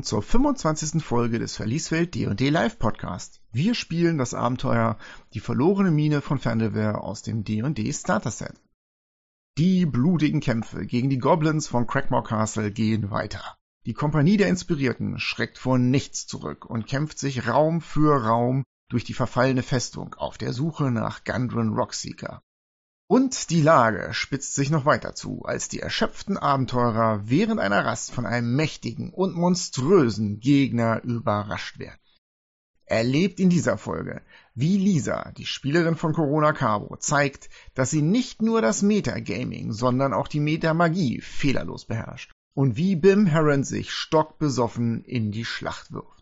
Willkommen zur 25. Folge des Verlieswelt D&D Live Podcast. Wir spielen das Abenteuer Die verlorene Mine von Fandelware aus dem D&D Starter Set. Die blutigen Kämpfe gegen die Goblins von Crackmore Castle gehen weiter. Die Kompanie der Inspirierten schreckt vor nichts zurück und kämpft sich Raum für Raum durch die verfallene Festung auf der Suche nach Gundren Rockseeker. Und die Lage spitzt sich noch weiter zu, als die erschöpften Abenteurer während einer Rast von einem mächtigen und monströsen Gegner überrascht werden. Erlebt in dieser Folge, wie Lisa, die Spielerin von Corona Cabo, zeigt, dass sie nicht nur das Metagaming, sondern auch die Metamagie fehlerlos beherrscht und wie Bim Heron sich stockbesoffen in die Schlacht wirft.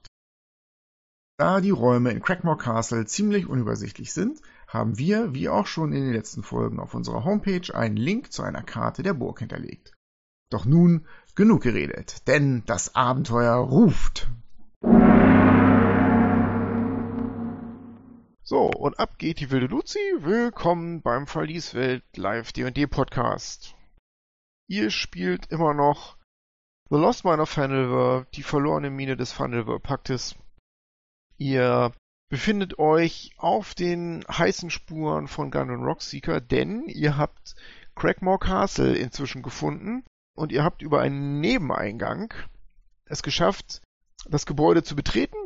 Da die Räume in Crackmore Castle ziemlich unübersichtlich sind, haben wir, wie auch schon in den letzten Folgen auf unserer Homepage, einen Link zu einer Karte der Burg hinterlegt. Doch nun genug geredet, denn das Abenteuer ruft. So, und ab geht die wilde Luzi. Willkommen beim Verlieswelt Live D&D Podcast. Ihr spielt immer noch The Lost Mine of Fandelver, die verlorene Mine des Fandelver Paktes. Ihr befindet euch auf den heißen Spuren von Gun Rockseeker, denn ihr habt Crackmore Castle inzwischen gefunden und ihr habt über einen Nebeneingang es geschafft, das Gebäude zu betreten.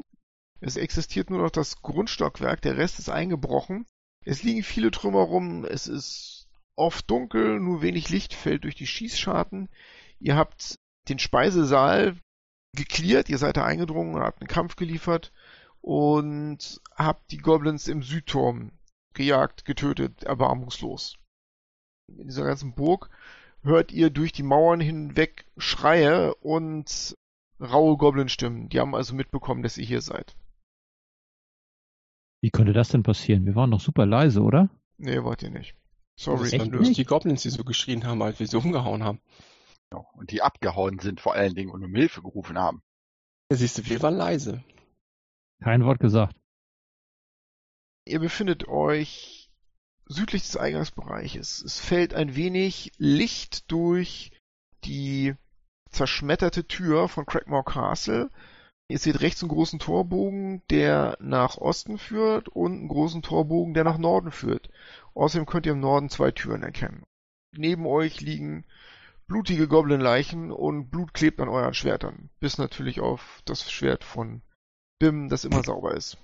Es existiert nur noch das Grundstockwerk, der Rest ist eingebrochen. Es liegen viele Trümmer rum, es ist oft dunkel, nur wenig Licht fällt durch die Schießscharten. Ihr habt den Speisesaal geklärt, ihr seid da eingedrungen und habt einen Kampf geliefert und habt die Goblins im Südturm gejagt, getötet, erbarmungslos. In dieser ganzen Burg hört ihr durch die Mauern hinweg Schreie und raue Goblin-Stimmen. Die haben also mitbekommen, dass ihr hier seid. Wie könnte das denn passieren? Wir waren doch super leise, oder? Nee, wart ihr nicht. Sorry. Das waren bloß die Goblins, die so geschrien haben, als wir sie umgehauen haben. Ja, und die abgehauen sind vor allen Dingen und um Hilfe gerufen haben. Ja, siehst du, wir waren leise. Kein Wort gesagt. Ihr befindet euch südlich des Eingangsbereiches. Es fällt ein wenig Licht durch die zerschmetterte Tür von Crackmore Castle. Ihr seht rechts einen großen Torbogen, der nach Osten führt und einen großen Torbogen, der nach Norden führt. Außerdem könnt ihr im Norden zwei Türen erkennen. Neben euch liegen blutige Goblin-Leichen und Blut klebt an euren Schwertern. Bis natürlich auf das Schwert von BIM, das immer sauber ist.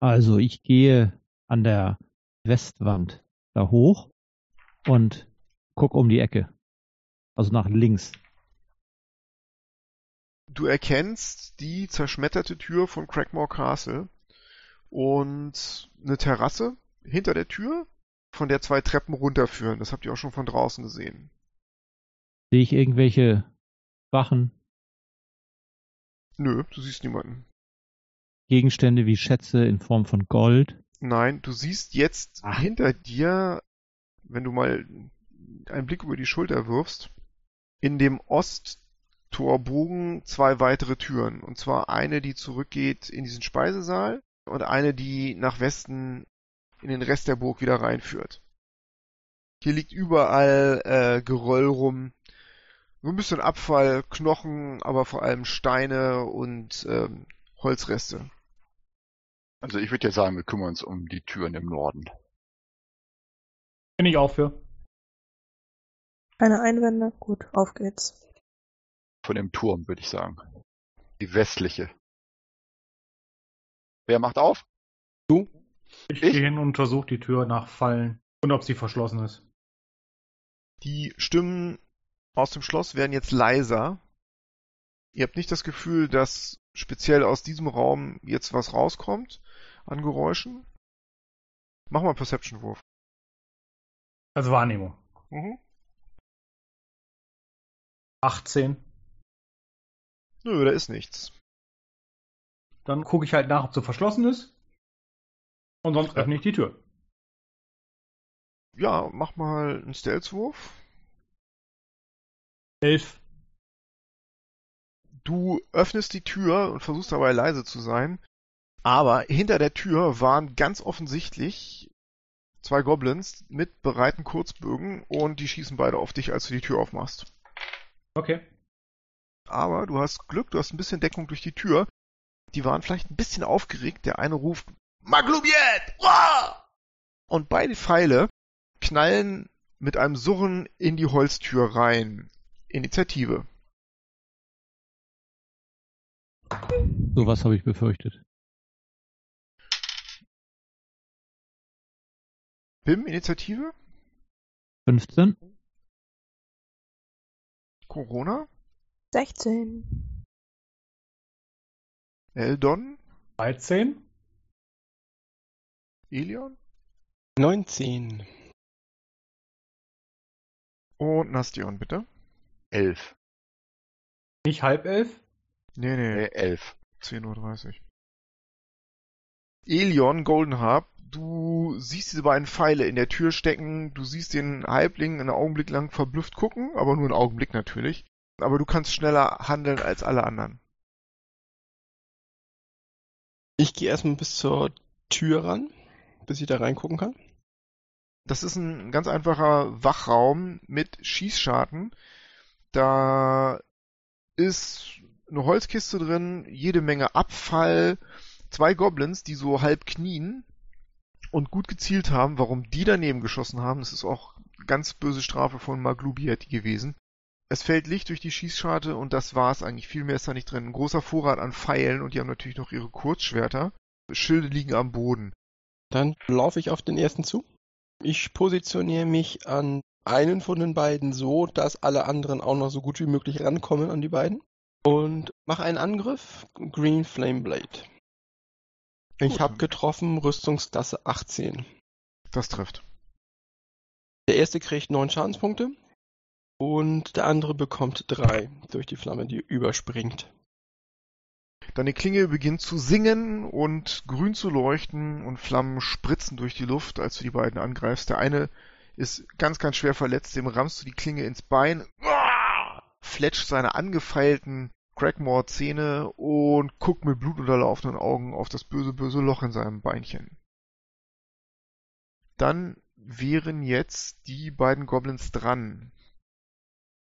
Also ich gehe an der Westwand da hoch und guck um die Ecke. Also nach links. Du erkennst die zerschmetterte Tür von Crackmore Castle und eine Terrasse hinter der Tür, von der zwei Treppen runterführen. Das habt ihr auch schon von draußen gesehen. Sehe ich irgendwelche Wachen? Nö, du siehst niemanden. Gegenstände wie Schätze in Form von Gold? Nein, du siehst jetzt Ach. hinter dir, wenn du mal einen Blick über die Schulter wirfst, in dem Osttorbogen zwei weitere Türen. Und zwar eine, die zurückgeht in diesen Speisesaal und eine, die nach Westen in den Rest der Burg wieder reinführt. Hier liegt überall äh, Geröll rum, ein bisschen Abfall, Knochen, aber vor allem Steine und ähm, Holzreste. Also ich würde ja sagen, wir kümmern uns um die Türen im Norden. Bin ich auch für. Keine Einwände? Gut, auf geht's. Von dem Turm, würde ich sagen. Die westliche. Wer macht auf? Du? Ich, ich? gehe hin und untersuche die Tür nach Fallen und ob sie verschlossen ist. Die Stimmen aus dem Schloss werden jetzt leiser. Ihr habt nicht das Gefühl, dass speziell aus diesem Raum jetzt was rauskommt an Geräuschen. Mach mal einen Perception-Wurf. Also Wahrnehmung. Mhm. 18. Nö, da ist nichts. Dann gucke ich halt nach, ob sie verschlossen ist. Und sonst öffne ich die Tür. Ja, mach mal einen Stealth-Wurf. Elf. Du öffnest die Tür und versuchst dabei leise zu sein, aber hinter der Tür waren ganz offensichtlich zwei Goblins mit bereiten Kurzbögen und die schießen beide auf dich, als du die Tür aufmachst. Okay. Aber du hast Glück, du hast ein bisschen Deckung durch die Tür. Die waren vielleicht ein bisschen aufgeregt. Der eine ruft Maglubiet! Und beide Pfeile knallen mit einem Surren in die Holztür rein. Initiative. Sowas habe ich befürchtet. Bim, Initiative? 15? Corona? 16. Eldon? 13. Elion? 19. Und Nastion, bitte. Elf. Nicht halb elf? Nee, nee, Nee, elf. 10.30 Uhr. Elion, Golden Harp, du siehst diese beiden Pfeile in der Tür stecken, du siehst den Halbling einen Augenblick lang verblüfft gucken, aber nur einen Augenblick natürlich. Aber du kannst schneller handeln als alle anderen. Ich gehe erstmal bis zur Tür ran, bis ich da reingucken kann. Das ist ein ganz einfacher Wachraum mit Schießscharten. Da ist eine Holzkiste drin, jede Menge Abfall, zwei Goblins, die so halb knien und gut gezielt haben. Warum die daneben geschossen haben, das ist auch ganz böse Strafe von Maglubiati gewesen. Es fällt Licht durch die Schießscharte und das war's eigentlich. Viel mehr ist da nicht drin. Ein großer Vorrat an Pfeilen und die haben natürlich noch ihre Kurzschwerter. Schilde liegen am Boden. Dann laufe ich auf den ersten zu. Ich positioniere mich an einen von den beiden so, dass alle anderen auch noch so gut wie möglich rankommen an die beiden. Und mache einen Angriff. Green Flame Blade. Ich habe getroffen, Rüstungsklasse 18. Das trifft. Der erste kriegt 9 Schadenspunkte und der andere bekommt 3 durch die Flamme, die überspringt. Deine Klinge beginnt zu singen und grün zu leuchten und Flammen spritzen durch die Luft, als du die beiden angreifst. Der eine ist ganz, ganz schwer verletzt, dem rammst du die Klinge ins Bein, fletscht seine angefeilten Crackmore-Zähne und guckt mit blutunterlaufenden Augen auf das böse, böse Loch in seinem Beinchen. Dann wären jetzt die beiden Goblins dran.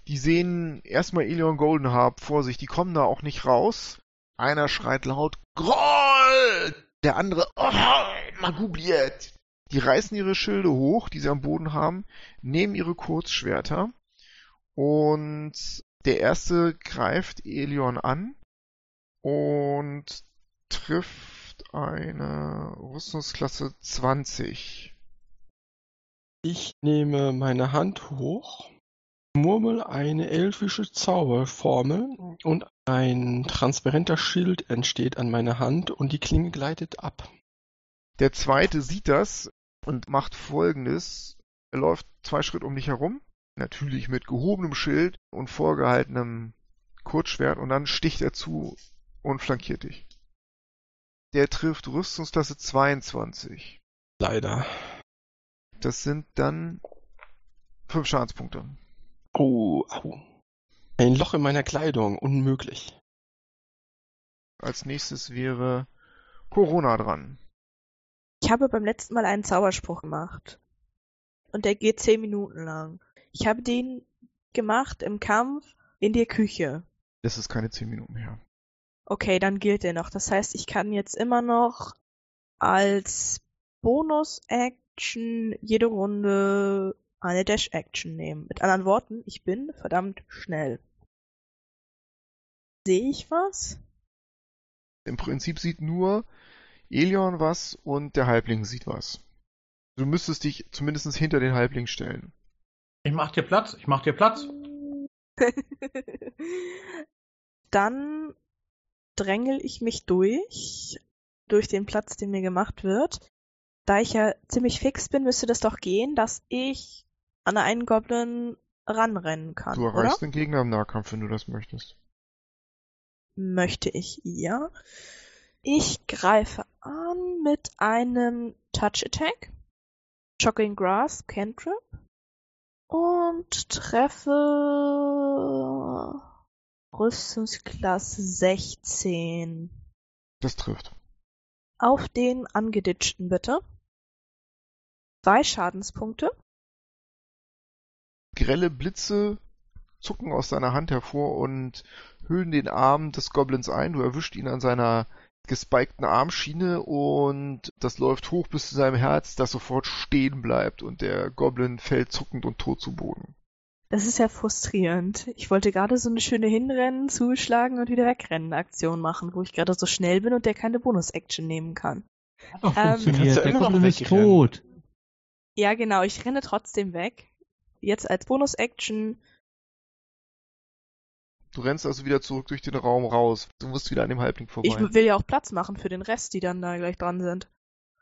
Die sehen erstmal Elion Goldenharp vor sich, die kommen da auch nicht raus. Einer schreit laut Groll! Der andere oh, Magubliet! Die reißen ihre Schilde hoch, die sie am Boden haben, nehmen ihre Kurzschwerter und der erste greift Elion an und trifft eine Rüstungsklasse 20. Ich nehme meine Hand hoch, murmel eine elfische Zauberformel und ein transparenter Schild entsteht an meiner Hand und die Klinge gleitet ab. Der zweite sieht das und macht folgendes. Er läuft zwei Schritt um dich herum, natürlich mit gehobenem Schild und vorgehaltenem Kurzschwert und dann sticht er zu und flankiert dich. Der trifft Rüstungsklasse 22. Leider. Das sind dann fünf Schadenspunkte. Oh, au. Ein Loch in meiner Kleidung, unmöglich. Als nächstes wäre Corona dran. Ich habe beim letzten Mal einen Zauberspruch gemacht. Und der geht zehn Minuten lang. Ich habe den gemacht im Kampf in der Küche. Das ist keine zehn Minuten her. Okay, dann gilt der noch. Das heißt, ich kann jetzt immer noch als Bonus-Action jede Runde eine Dash-Action nehmen. Mit anderen Worten, ich bin verdammt schnell. Sehe ich was? Im Prinzip sieht nur Elion was und der Halbling sieht was. Du müsstest dich zumindest hinter den Halbling stellen. Ich mach dir Platz, ich mach dir Platz. Dann drängel ich mich durch, durch den Platz, den mir gemacht wird. Da ich ja ziemlich fix bin, müsste das doch gehen, dass ich an einen Goblin ranrennen kann, Du oder? erreichst den Gegner im Nahkampf, wenn du das möchtest. Möchte ich, ja. Ich greife an mit einem Touch Attack. Shocking Grass, Cantrip. Und treffe Rüstungsklasse 16. Das trifft. Auf den angeditschten bitte. Zwei Schadenspunkte. Grelle Blitze zucken aus seiner Hand hervor und hüllen den Arm des Goblins ein. Du erwischt ihn an seiner gespikten Armschiene und das läuft hoch bis zu seinem Herz, das sofort stehen bleibt und der Goblin fällt zuckend und tot zu Boden. Das ist ja frustrierend. Ich wollte gerade so eine schöne Hinrennen, zuschlagen und wieder wegrennen Aktion machen, wo ich gerade so schnell bin und der keine Bonus-Action nehmen kann. Hat doch Ähm, funktioniert. Du Der immer noch Goblin ist tot. Ja, genau, ich renne trotzdem weg. Jetzt als Bonus-Action. Du rennst also wieder zurück durch den Raum raus. Du musst wieder an dem Halbling vorbei. Ich will ja auch Platz machen für den Rest, die dann da gleich dran sind.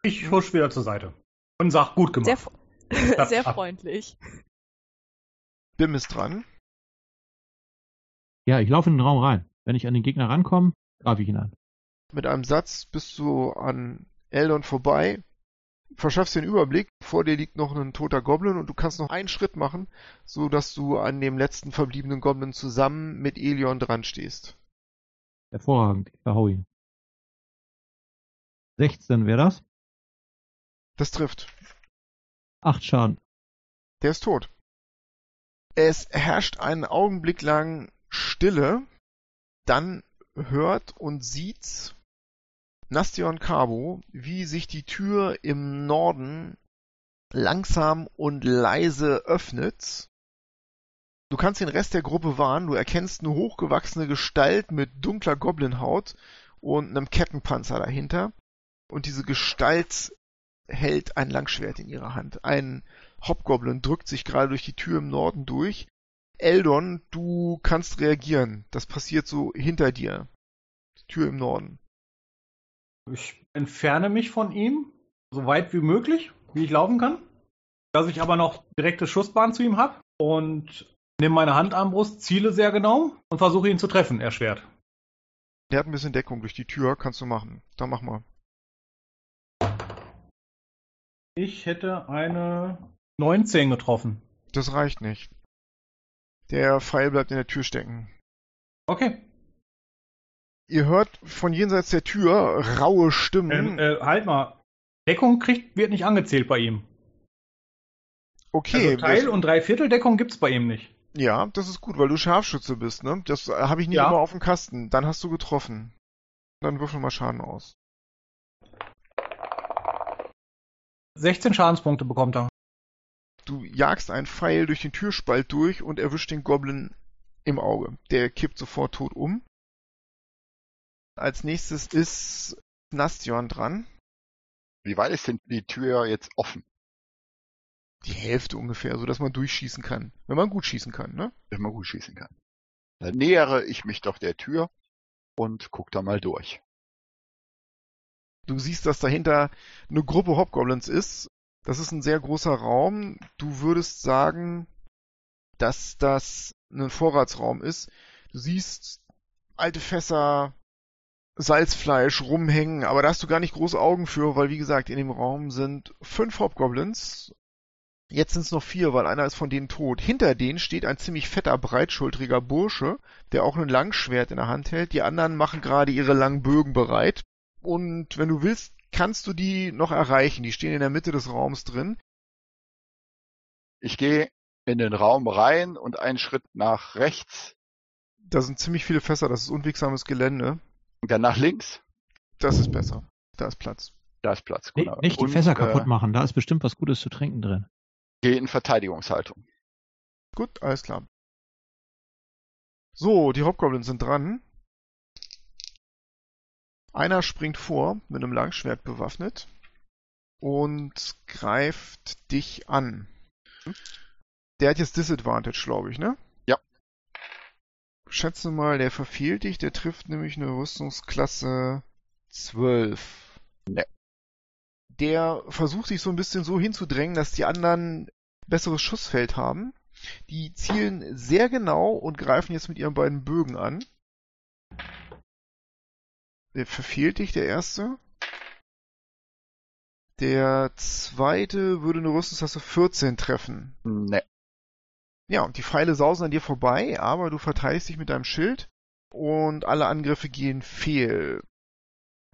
Ich husch wieder zur Seite. Und sag, gut gemacht. Sehr, sehr freundlich. Bim ist dran. Ja, ich laufe in den Raum rein. Wenn ich an den Gegner rankomme, greife ich ihn an. Mit einem Satz bist du an Eldon vorbei, verschaffst den Überblick. Vor dir liegt noch ein toter Goblin und du kannst noch einen Schritt machen, so dass du an dem letzten verbliebenen Goblin zusammen mit Elion dran stehst. Hervorragend. Ich verhau ihn. 16 wäre das. Das trifft. Acht Schaden. Der ist tot. Es herrscht einen Augenblick lang Stille. Dann hört und sieht Nastion Cabo, wie sich die Tür im Norden langsam und leise öffnet. Du kannst den Rest der Gruppe warnen. Du erkennst eine hochgewachsene Gestalt mit dunkler Goblinhaut und einem Kettenpanzer dahinter. Und diese Gestalt hält ein Langschwert in ihrer Hand. Ein Hobgoblin drückt sich gerade durch die Tür im Norden durch. Eldon, du kannst reagieren. Das passiert so hinter dir. Die Tür im Norden. Ich entferne mich von ihm, so weit wie möglich, wie ich laufen kann. Dass ich aber noch direkte Schussbahn zu ihm habe und nehme meine Handarmbrust, ziele sehr genau und versuche ihn zu treffen, erschwert. Der hat ein bisschen Deckung durch die Tür, kannst du machen. Dann mach mal. Ich hätte eine 19 getroffen. Das reicht nicht. Der Pfeil bleibt in der Tür stecken. Okay. Ihr hört von jenseits der Tür raue Stimmen. Ähm, äh, halt mal. Deckung kriegt, wird nicht angezählt bei ihm. okay, also Teil und Dreiviertel Deckung gibt's bei ihm nicht. ja, das ist gut, weil du Scharfschütze bist, ne? Das habe ich nicht Ja. immer auf dem Kasten. Dann hast du getroffen. Dann würfel mal Schaden aus. 16 Schadenspunkte bekommt er. Du jagst einen Pfeil durch den Türspalt durch und erwischt den Goblin im Auge. Der kippt sofort tot um. Als nächstes ist Nastion dran. Wie weit ist denn die Tür jetzt offen? Die Hälfte ungefähr, so dass man durchschießen kann. Wenn man gut schießen kann, ne? Wenn man gut schießen kann. Dann nähere ich mich doch der Tür und guck da mal durch. Du siehst, dass dahinter eine Gruppe Hobgoblins ist. Das ist ein sehr großer Raum. Du würdest sagen, dass das ein Vorratsraum ist. Du siehst alte Fässer, Salzfleisch rumhängen, aber da hast du gar nicht große Augen für, weil wie gesagt, in dem Raum sind fünf Hobgoblins. Jetzt sind es noch vier, weil einer ist von denen tot. Hinter denen steht ein ziemlich fetter, breitschultriger Bursche, der auch ein Langschwert in der Hand hält. Die anderen machen gerade ihre langen Bögen bereit. Und wenn du willst, kannst du die noch erreichen. Die stehen in der Mitte des Raums drin. Ich gehe in den Raum rein und einen Schritt nach rechts, Da sind ziemlich viele Fässer, das ist unwegsames Gelände. Dann nach links. Das ist besser. Da ist Platz. Da ist Platz. Nee, genau. nicht die Und, Fässer kaputt äh, machen. Da ist bestimmt was Gutes zu trinken drin. Gehe in Verteidigungshaltung. Gut, alles klar. So, die Hobgoblins sind dran. Einer springt vor, mit einem Langschwert bewaffnet und greift dich an. Der hat jetzt Disadvantage, glaube ich, ne? Schätze mal, der verfehlt dich, der trifft nämlich eine Rüstungsklasse 12. Ne. Der versucht sich so ein bisschen so hinzudrängen, dass die anderen besseres Schussfeld haben. Die zielen sehr genau und greifen jetzt mit ihren beiden Bögen an. Der verfehlt dich, der erste. Der zweite würde eine Rüstungsklasse 14 treffen. Ne. Ja, und die Pfeile sausen an dir vorbei, aber du verteidigst dich mit deinem Schild und alle Angriffe gehen fehl.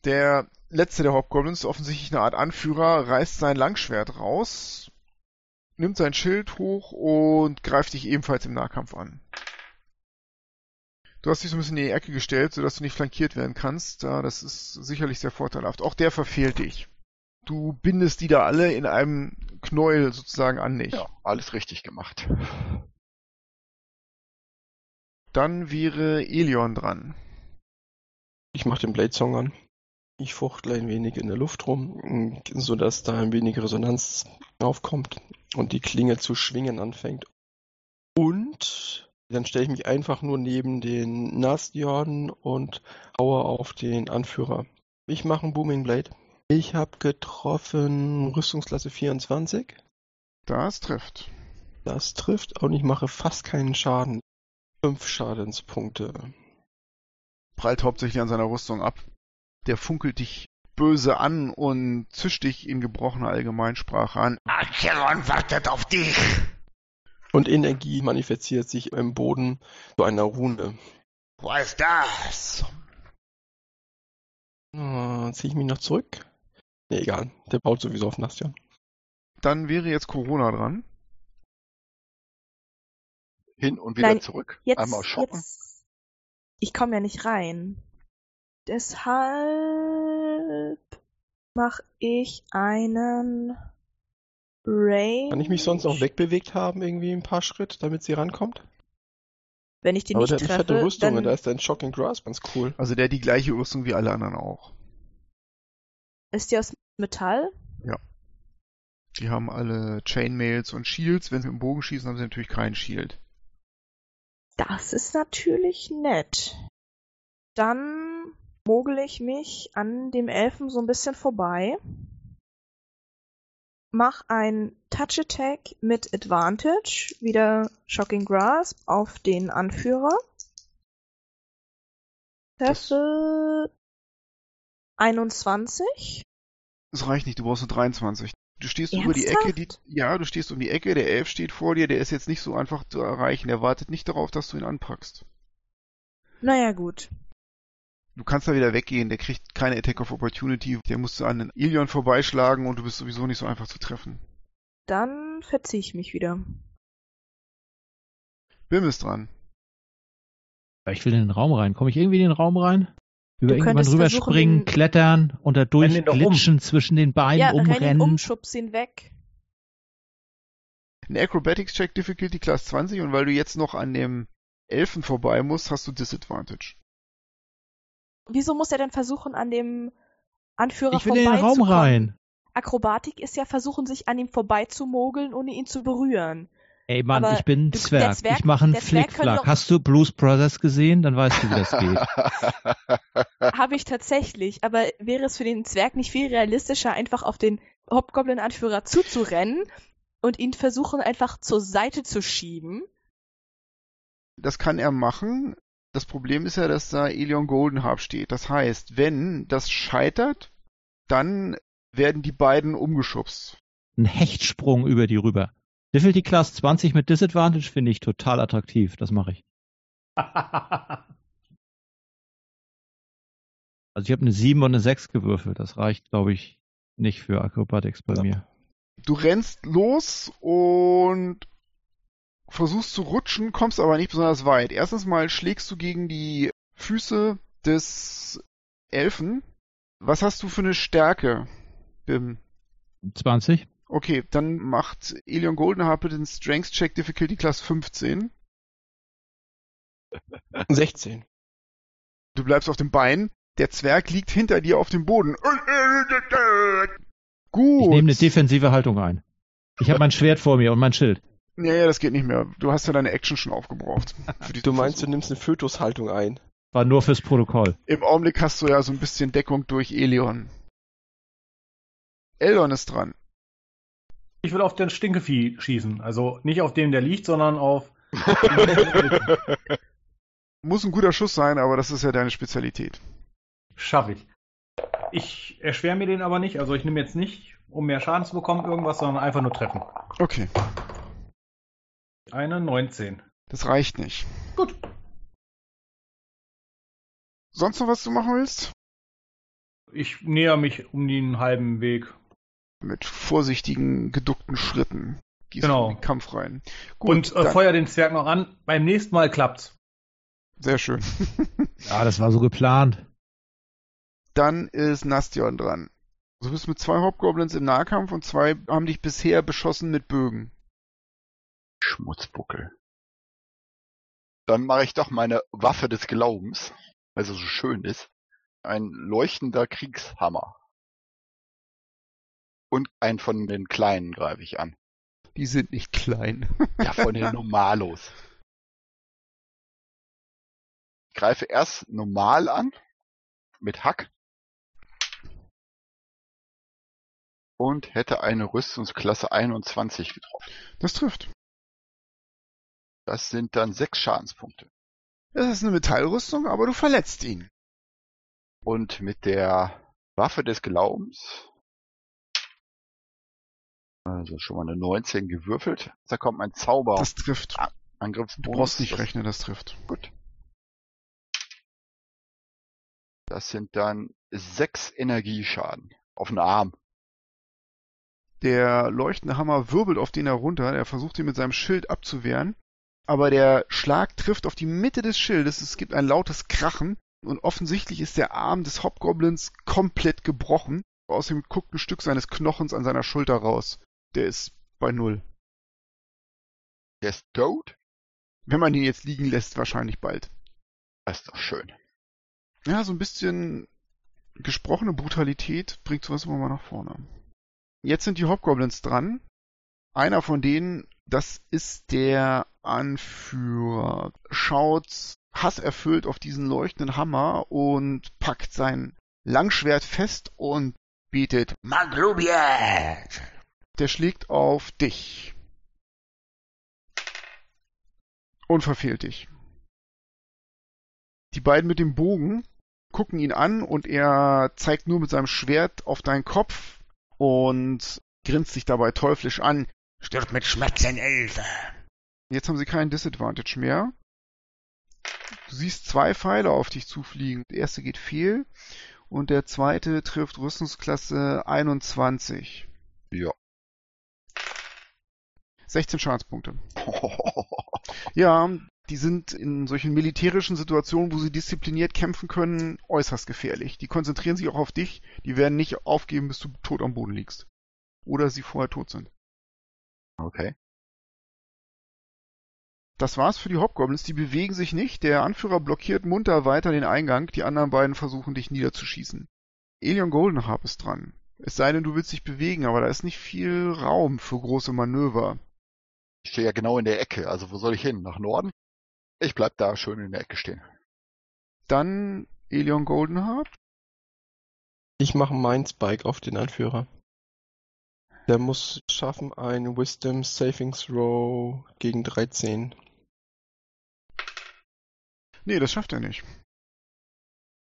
Der letzter der Hobgoblins, offensichtlich eine Art Anführer, reißt sein Langschwert raus, nimmt sein Schild hoch und greift dich ebenfalls im Nahkampf an. Du hast dich so ein bisschen in die Ecke gestellt, sodass du nicht flankiert werden kannst. Das ist sicherlich sehr vorteilhaft. Auch der verfehlt dich. Du bindest die da alle in einem Knäuel sozusagen an dich. Ja, alles richtig gemacht. Dann wäre Elion dran. Ich mache den Blade Song an. Ich fuchtle ein wenig in der Luft rum, sodass da ein wenig Resonanz aufkommt und die Klinge zu schwingen anfängt. Und dann stelle ich mich einfach nur neben den Nastion und haue auf den Anführer. Ich mache einen Booming Blade. Ich habe getroffen Rüstungsklasse 24. Das trifft. Das trifft und ich mache fast keinen Schaden. Fünf Schadenspunkte. Prallt hauptsächlich an seiner Rüstung ab. Der funkelt dich böse an und zischt dich in gebrochener Allgemeinsprache an. Acheron wartet auf dich. Und Energie manifestiert sich im Boden zu einer Rune. Wo ist das? Äh, Ziehe ich mich noch zurück? Nee, egal. Der baut sowieso auf Nastion. Dann wäre jetzt Corona dran. Hin und wieder Nein, zurück. Jetzt, Einmal schocken. jetzt. Ich komme ja nicht rein. Deshalb mache ich einen Range. Kann ich mich sonst noch wegbewegt haben, irgendwie ein paar Schritt, damit sie rankommt? Wenn ich die Aber nicht der hat eine treffe, fette Rüstung und dann da ist ein Shocking Grasp ganz cool. Also der hat die gleiche Rüstung wie alle anderen auch. Ist die aus Metall. Die haben alle Chainmails und Shields. Wenn sie mit dem Bogen schießen, haben sie natürlich keinen Shield. Das ist natürlich nett. Dann mogel ich mich an dem Elfen so ein bisschen vorbei. Mach ein Touch Attack mit Advantage, wieder Shocking Grasp auf den Anführer. Treffe 21. Das reicht nicht, du brauchst nur 23. Du stehst über die Ernsthaft? Ecke, die, ja, du stehst um die Ecke, der Elf steht vor dir, der ist jetzt nicht so einfach zu erreichen, der wartet nicht darauf, dass du ihn anpackst. Naja, gut. Du kannst da wieder weggehen, der kriegt keine Attack of Opportunity, der musst du an den Ilion vorbeischlagen und du bist sowieso nicht so einfach zu treffen. Dann verziehe ich mich wieder. Bim ist dran. Ich will in den Raum rein. Komme ich irgendwie in den Raum rein? Über irgendwann rüberspringen, klettern und da doch um. durchglitschen zwischen den Beinen, ja, renn ihn umrennen. um, schubs ihn weg. Ein Acrobatics Check Difficulty Class 20 und weil du jetzt noch an dem Elfen vorbei musst, hast du Disadvantage. Wieso muss er denn versuchen, an dem Anführer ich will in den Raum rein. Akrobatik ist ja versuchen, sich an ihm vorbeizumogeln, ohne ihn zu berühren. Ey Mann, Aber ich bin ein du- Zwerg. Zwerg- Ich mache einen Flickflack. Hast du Blues Brothers gesehen? Dann weißt du, wie das geht. Habe ich tatsächlich, aber wäre es für den Zwerg nicht viel realistischer, einfach auf den Hobgoblin-Anführer zuzurennen und ihn versuchen, einfach zur Seite zu schieben? Das kann er machen. Das Problem ist ja, dass da Elion Goldenharp steht. Das heißt, wenn das scheitert, dann werden die beiden umgeschubst. Ein Hechtsprung über die rüber. Difficulty Class 20 mit Disadvantage finde ich total attraktiv. Das mache ich. Also ich habe eine 7 und eine 6 gewürfelt. Das reicht, glaube ich, nicht für Acrobatics bei Ja. mir. Du rennst los und versuchst zu rutschen, kommst aber nicht besonders weit. Erstens mal schlägst du gegen die Füße des Elfen. Was hast du für eine Stärke, Bim? 20? Okay, dann macht Elion Goldenharp den Strength Check Difficulty Class 15. 16. Du bleibst auf dem Bein. Der Zwerg liegt hinter dir auf dem Boden. Gut. Ich nehme eine defensive Haltung ein. Ich habe mein Schwert vor mir und mein Schild. Ja, ja, das geht nicht mehr. Du hast ja deine Action schon aufgebraucht. Du meinst, du Versuch. nimmst eine Fötushaltung ein. War nur fürs Protokoll. Im Augenblick hast du ja so ein bisschen Deckung durch Elion. Eldon ist dran. Ich will auf den Stinkevieh schießen. Also nicht auf den, der liegt, sondern auf. Muss ein guter Schuss sein, aber das ist ja deine Spezialität. Schaffe ich. Ich erschwere mir den aber nicht. Also ich nehme jetzt nicht, um mehr Schaden zu bekommen, irgendwas, sondern einfach nur treffen. Okay, Eine 19. das reicht nicht. Gut. Sonst noch was du machen willst? Ich näher mich um den halben Weg. Mit vorsichtigen, geduckten Schritten gehst Genau. du in den Kampf rein. Gut, Und äh, feuer den Zwerg noch an. Beim nächsten Mal klappt's. sehr schön. Ja, das war so geplant. dann ist Nastion dran. Du bist mit zwei Hobgoblins im Nahkampf und zwei haben dich bisher beschossen mit Bögen. Schmutzbuckel. Dann mache ich doch meine Waffe des Glaubens, weil sie so schön ist. Ein leuchtender Kriegshammer. Und einen von den kleinen greife ich an. Die sind nicht klein. Ja, von den Normalos. Ich greife erst normal an, mit Hack. Und hätte eine Rüstungsklasse 21 getroffen. Das trifft. Das sind dann sechs Schadenspunkte. Das ist eine Metallrüstung, aber du verletzt ihn. Und mit der Waffe des Glaubens, also schon mal eine 19 gewürfelt, da kommt mein Zauber. Das trifft. Angriffsbonus. Du brauchst nicht das, rechnen, das trifft. Gut. Das sind dann sechs Energieschaden auf den Arm. Der leuchtende Hammer wirbelt auf den herunter. Er versucht ihn mit seinem Schild abzuwehren. Aber der Schlag trifft auf die Mitte des Schildes. Es gibt ein lautes Krachen. Und offensichtlich ist der Arm des Hobgoblins komplett gebrochen. Außerdem guckt ein Stück seines Knochens an seiner Schulter raus. Der ist bei Null. Der ist tot? Wenn man ihn jetzt liegen lässt, wahrscheinlich bald. Das ist doch schön. Ja, so ein bisschen gesprochene Brutalität bringt sowas immer mal nach vorne. Jetzt sind die Hobgoblins dran. Einer von denen, das ist der Anführer, schaut hasserfüllt auf diesen leuchtenden Hammer und packt sein Langschwert fest und betet. Magrubiet! Der schlägt auf dich. Und verfehlt dich. Die beiden mit dem Bogen gucken ihn an und er zeigt nur mit seinem Schwert auf deinen Kopf und grinst sich dabei teuflisch an. Stirb mit Schmerzen, Elfe! Jetzt haben sie keinen Disadvantage mehr. Du siehst zwei Pfeile auf dich zufliegen. Der erste geht fehl und der zweite trifft Rüstungsklasse 21. Ja. 16 Schadenspunkte. Ja, die sind in solchen militärischen Situationen, wo sie diszipliniert kämpfen können, äußerst gefährlich. Die konzentrieren sich auch auf dich. Die werden nicht aufgeben, bis du tot am Boden liegst. Oder sie vorher tot sind. okay. Das war's für die Hobgoblins. Die bewegen sich nicht. Der Anführer blockiert munter weiter den Eingang. Die anderen beiden versuchen dich niederzuschießen. Elion Goldenharp ist dran. Es sei denn, du willst dich bewegen, aber da ist nicht viel Raum für große Manöver. Ich stehe ja genau in der Ecke. Also wo soll ich hin? Nach Norden? Ich bleib da schön in der Ecke stehen. Dann Elion Goldenharp. Ich mache meinen Spike auf den Anführer. Der muss schaffen ein Wisdom Saving Throw gegen 13. Nee, das schafft er nicht.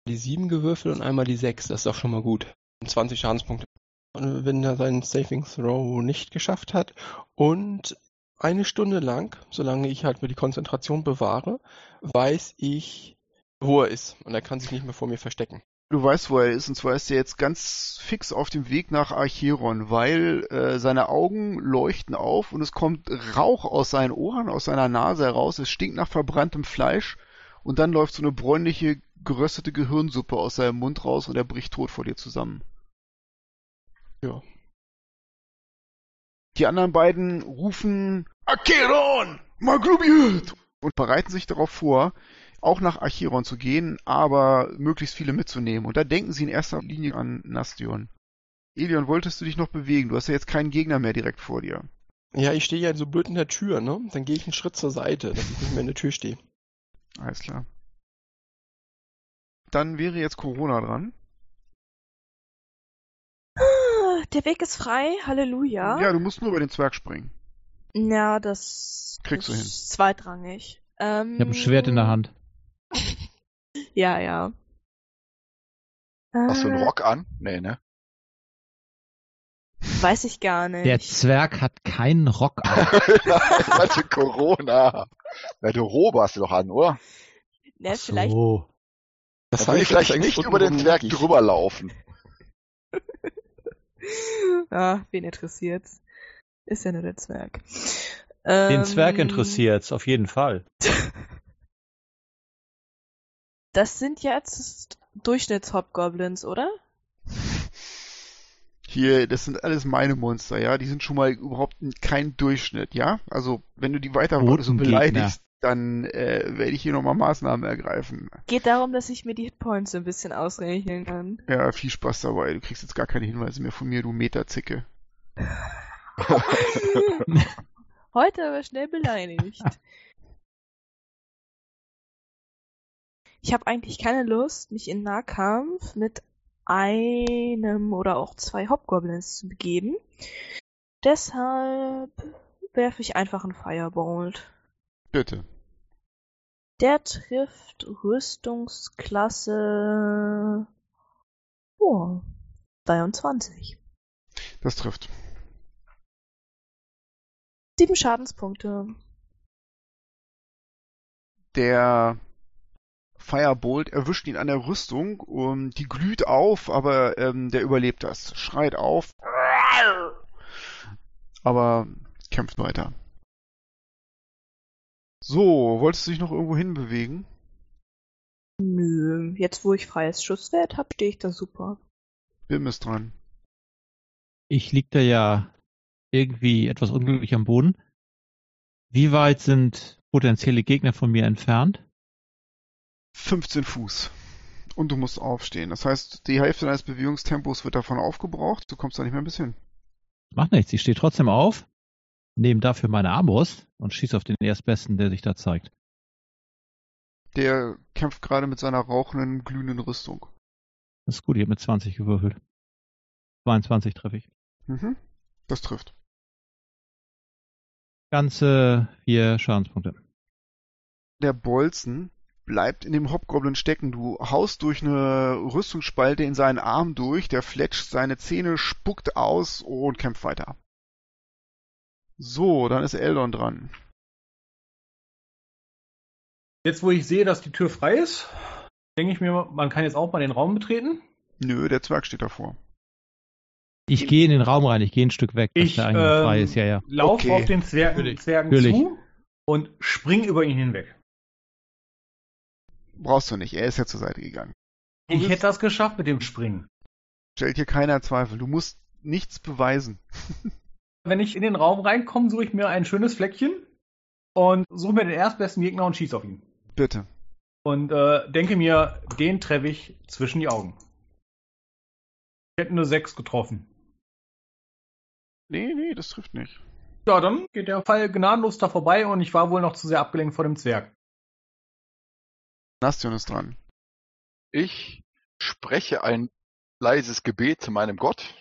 Die 7 gewürfelt und einmal die 6, das ist doch schon mal gut. 20 Schadenspunkte. Und wenn er seinen Saving Throw nicht geschafft hat und eine Stunde lang, solange ich halt mir die Konzentration bewahre, weiß ich, wo er ist. Und er kann sich nicht mehr vor mir verstecken. Du weißt, wo er ist, und zwar ist er jetzt ganz fix auf dem Weg nach Archeron, weil äh, seine Augen leuchten auf und es kommt Rauch aus seinen Ohren, aus seiner Nase heraus, es stinkt nach verbranntem Fleisch und dann läuft so eine bräunliche, geröstete Gehirnsuppe aus seinem Mund raus und er bricht tot vor dir zusammen. Ja. Die anderen beiden rufen Acheron! Magrubiet! und bereiten sich darauf vor, auch nach Acheron zu gehen, aber möglichst viele mitzunehmen. Und da denken sie in erster Linie an Nastion. Elion, wolltest du dich noch bewegen? Du hast ja jetzt keinen Gegner mehr direkt vor dir. Ja, ich stehe ja so blöd in der Tür, ne? Dann gehe ich einen Schritt zur Seite, dass ich nicht mehr in der Tür stehe. Alles klar. Dann wäre jetzt Corona dran. Der Weg ist frei, Halleluja. Ja, du musst nur über den Zwerg springen. Ja, das Kriegst du ist hin. zweitrangig. Ähm, Ich habe ein Schwert in der Hand. Ja, ja. Hast du einen Äh, Rock an? Nee, ne? Weiß ich gar nicht. Der Zwerg hat keinen Rock an. Warte, Corona. Ja, du Robe hast du doch an, oder? ne, vielleicht, So. Das Da will ich vielleicht nicht über den Zwerg drüber laufen. ah, wen interessiert's? Ist ja nur der Zwerg. Den Ähm, Zwerg interessiert's, auf jeden Fall. Das sind jetzt Durchschnittshobgoblins, oder? Hier, das sind alles meine Monster, ja. Die sind schon mal überhaupt kein Durchschnitt, ja. Also, wenn du die weiter so Bodengegner. beleidigst, dann äh, werde ich hier nochmal Maßnahmen ergreifen. Geht darum, dass ich mir die Hitpoints so ein bisschen ausrechnen kann. Ja, viel Spaß dabei. Du kriegst jetzt gar keine Hinweise mehr von mir, du Meterzicke. Heute aber schnell beleidigt. Ich habe eigentlich keine Lust, mich in Nahkampf mit einem oder auch zwei Hobgoblins zu begeben. Deshalb werfe ich einfach einen Firebolt. Bitte. Der trifft Rüstungsklasse oh, 23. Das trifft. Sieben Schadenspunkte. Der Firebolt erwischt ihn an der Rüstung und die glüht auf, aber ähm, der überlebt das. Schreit auf. Aber kämpft weiter. So, wolltest du dich noch irgendwo hinbewegen? Nö, jetzt wo ich freies Schusswert habe, stehe ich da super. Bim ist dran. Ich lieg da ja irgendwie etwas unglücklich am Boden. Wie weit sind potenzielle Gegner von mir entfernt? 15 Fuß. Und du musst aufstehen. Das heißt, die Hälfte deines Bewegungstempos wird davon aufgebraucht. Du kommst da nicht mehr bis hin. Macht nichts, ich stehe trotzdem auf, nehme dafür meine Armbrust und schieße auf den Erstbesten, der sich da zeigt. Der kämpft gerade mit seiner rauchenden, glühenden Rüstung. Das ist gut, ich habe mit 20 gewürfelt. 22 treffe ich. Mhm. Das trifft. Ganze vier Schadenspunkte. Der Bolzen bleibt in dem Hobgoblin stecken. Du haust durch eine Rüstungsspalte in seinen Arm durch, der fletscht seine Zähne, spuckt aus und kämpft weiter. So, dann ist Eldon dran. Jetzt, wo ich sehe, dass die Tür frei ist, denke ich mir, man kann jetzt auch mal den Raum betreten. Nö, der Zwerg steht davor. Ich gehe in den Raum rein, ich gehe ein Stück weg, dass Ich der Eingang ähm, frei ist, ja, ja. lauf Okay. auf den Zwergen, Natürlich. Zwergen Natürlich. zu und spring über ihn hinweg. Brauchst du nicht, er ist ja zur Seite gegangen. Du Ich hätte das geschafft mit dem Springen. Stellt hier keiner Zweifel. Du musst nichts beweisen. Wenn ich in den Raum reinkomme, suche ich mir ein schönes Fleckchen und suche mir den erstbesten Gegner und schieße auf ihn. Bitte. Und äh, denke mir, den treffe ich zwischen die Augen. Ich hätte eine 6 getroffen. Nee, nee, das trifft nicht. Ja, dann geht der Fall gnadenlos da vorbei und ich war wohl noch zu sehr abgelenkt vor dem Zwerg. Nastion ist dran. Ich spreche ein leises Gebet zu meinem Gott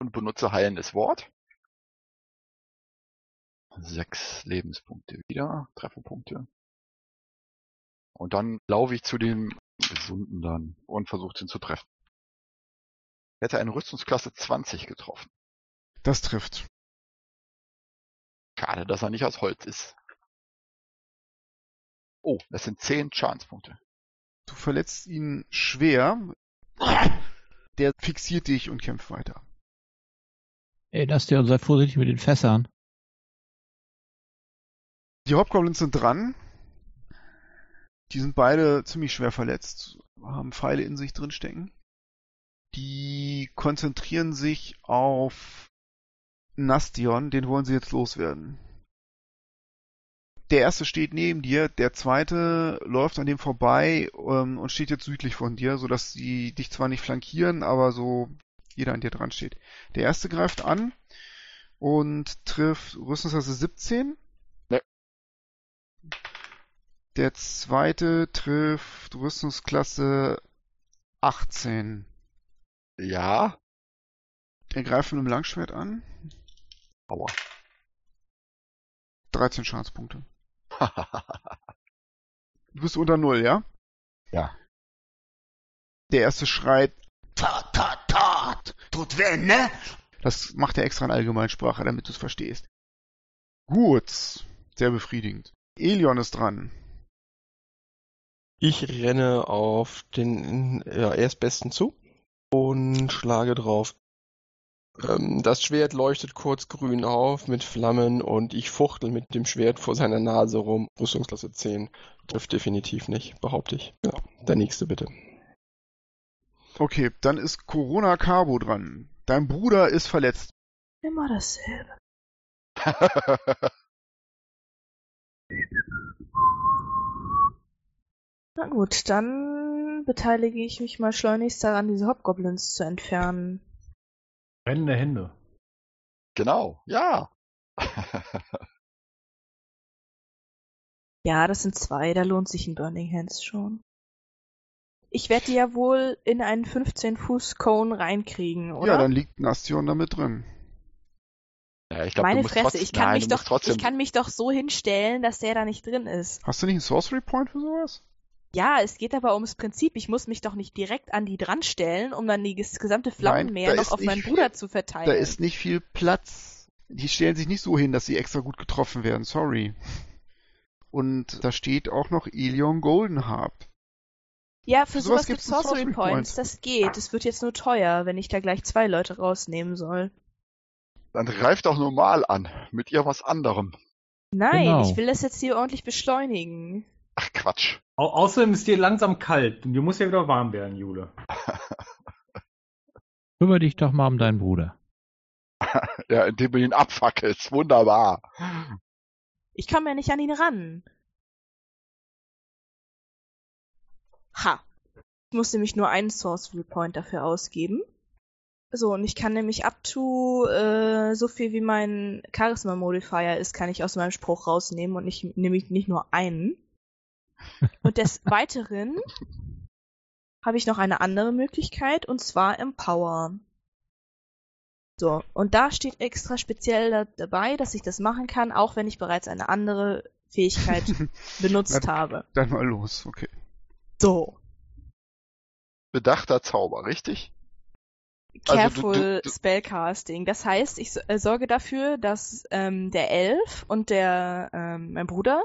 und benutze heilendes Wort. Sechs Lebenspunkte wieder, Trefferpunkte. Und dann laufe ich zu dem Gesunden dann und versuche ihn zu treffen. Er hätte eine Rüstungsklasse 20 getroffen. Das trifft. Schade, dass er nicht aus Holz ist. Oh, das sind 10 Schadenspunkte. Du verletzt ihn schwer. Der fixiert dich und kämpft weiter. Ey, das der und sei vorsichtig mit den Fässern. Die Hobgoblins sind dran. Die sind beide ziemlich schwer verletzt, haben Pfeile in sich drin stecken. Die konzentrieren sich auf Nastion, den wollen sie jetzt loswerden. Der erste steht neben dir, der zweite läuft an dem vorbei ähm, und steht jetzt südlich von dir, sodass sie dich zwar nicht flankieren, aber so jeder an dir dran steht. Der erste greift an und trifft Rüstungsklasse 17. Der zweite trifft Rüstungsklasse 18. Ja, Er greift mit einem Langschwert an. aua. 13 Schadenspunkte. Du bist unter Null, ja? Ja. Der erste schreit, Tat, tat, tat. Tut weh, ne? das macht er extra in Allgemeinsprache, damit du es verstehst. Gut. Sehr befriedigend. Elion ist dran. Ich renne auf den ja, Erstbesten zu und schlage drauf. Ähm, das Schwert leuchtet kurz grün auf mit Flammen und ich fuchtel mit dem Schwert vor seiner Nase rum. Rüstungsklasse 10. Trifft definitiv nicht, behaupte ich. Ja, der nächste bitte. Okay, dann ist Corona Carbo dran. Dein Bruder ist verletzt. Immer dasselbe. Na gut, dann beteilige ich mich mal schleunigst daran, diese Hobgoblins zu entfernen. Brennende Hände. genau, ja. Ja, das sind zwei, da lohnt sich ein Burning Hands schon. Ich werde die ja wohl in einen 15-Fuß-Cone reinkriegen, oder? Ja, dann liegt Nastion da mit drin. ja ich glaub, Meine Fresse, trotzdem, ich kann nein, mich doch, trotzdem, ich kann mich doch so hinstellen, dass der da nicht drin ist. Hast du nicht einen Sorcery Point für sowas? Ja, es geht aber ums Prinzip. Ich muss mich doch nicht direkt an die dran stellen, um dann die ges- gesamte Flammenmeer da noch auf meinen viel- Bruder zu verteilen. Da ist nicht viel Platz. Die stellen sich nicht so hin, dass sie extra gut getroffen werden. Sorry. Und da steht auch noch Ilion Goldenharp. ja, für für sowas sowas gibt's gibt's einen Sorcery Points. Point. Das geht. Es wird jetzt nur teuer, wenn ich da gleich zwei Leute rausnehmen soll. dann greif doch normal an, mit irgendwas anderem. Nein, Genau. ich will das jetzt hier ordentlich beschleunigen. Ach Quatsch. Au außerdem ist dir langsam kalt und dir muss ja wieder warm werden, Jule. Kümmere dich doch mal um deinen Bruder. Ja, indem du ihn abfackelst. Wunderbar. Ich komme ja nicht an ihn ran. Ha. Ich muss nämlich nur einen Sorcery Point dafür ausgeben. So, und ich kann nämlich up to äh, so viel wie mein Charisma Modifier ist, kann ich aus meinem Spruch rausnehmen und ich nehme ich nicht nur einen. Und des Weiteren habe ich noch eine andere Möglichkeit und zwar Empower. So, und da steht extra speziell da, dabei, dass ich das machen kann, auch wenn ich bereits eine andere Fähigkeit benutzt Na- habe. Dann mal los, okay. So, Bedachter Zauber, richtig? Also du- careful du- Spellcasting. Das heißt, ich äh, sorge dafür, dass ähm, der Elf und der ähm, mein Bruder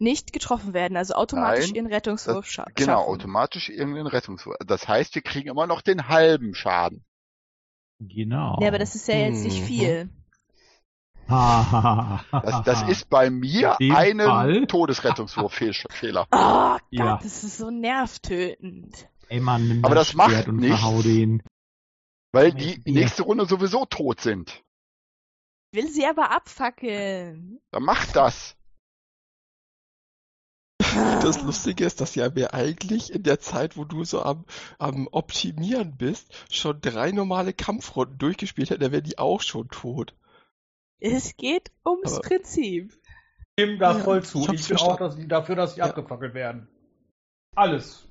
nicht getroffen werden, also automatisch Nein, ihren Rettungswurf Genau, schaffen. automatisch irgendeinen Rettungswurf. Das heißt, wir kriegen immer noch den halben Schaden. Genau. Ja, aber das ist ja jetzt nicht Mhm. viel. das, Das, das ist bei mir In dem einen Fall- Todesrettungswurf-Fehler. Oh Gott, Ja. das ist so nervtötend. Ey Mann, nimm Aber das Schwert macht und nichts. den. Weil Ja. die nächste Runde sowieso tot sind. Ich will sie aber abfackeln. Dann macht das. Das Lustige ist, dass ja wir eigentlich in der Zeit, wo du so am, am Optimieren bist, schon drei normale Kampfrunden durchgespielt hätten, dann wären die auch schon tot. Es geht ums Aber- Prinzip. Ich stimme da Ja, voll zu. ich Ich, bin auch dass die, dafür, dass sie Ja. abgefackelt werden. Alles.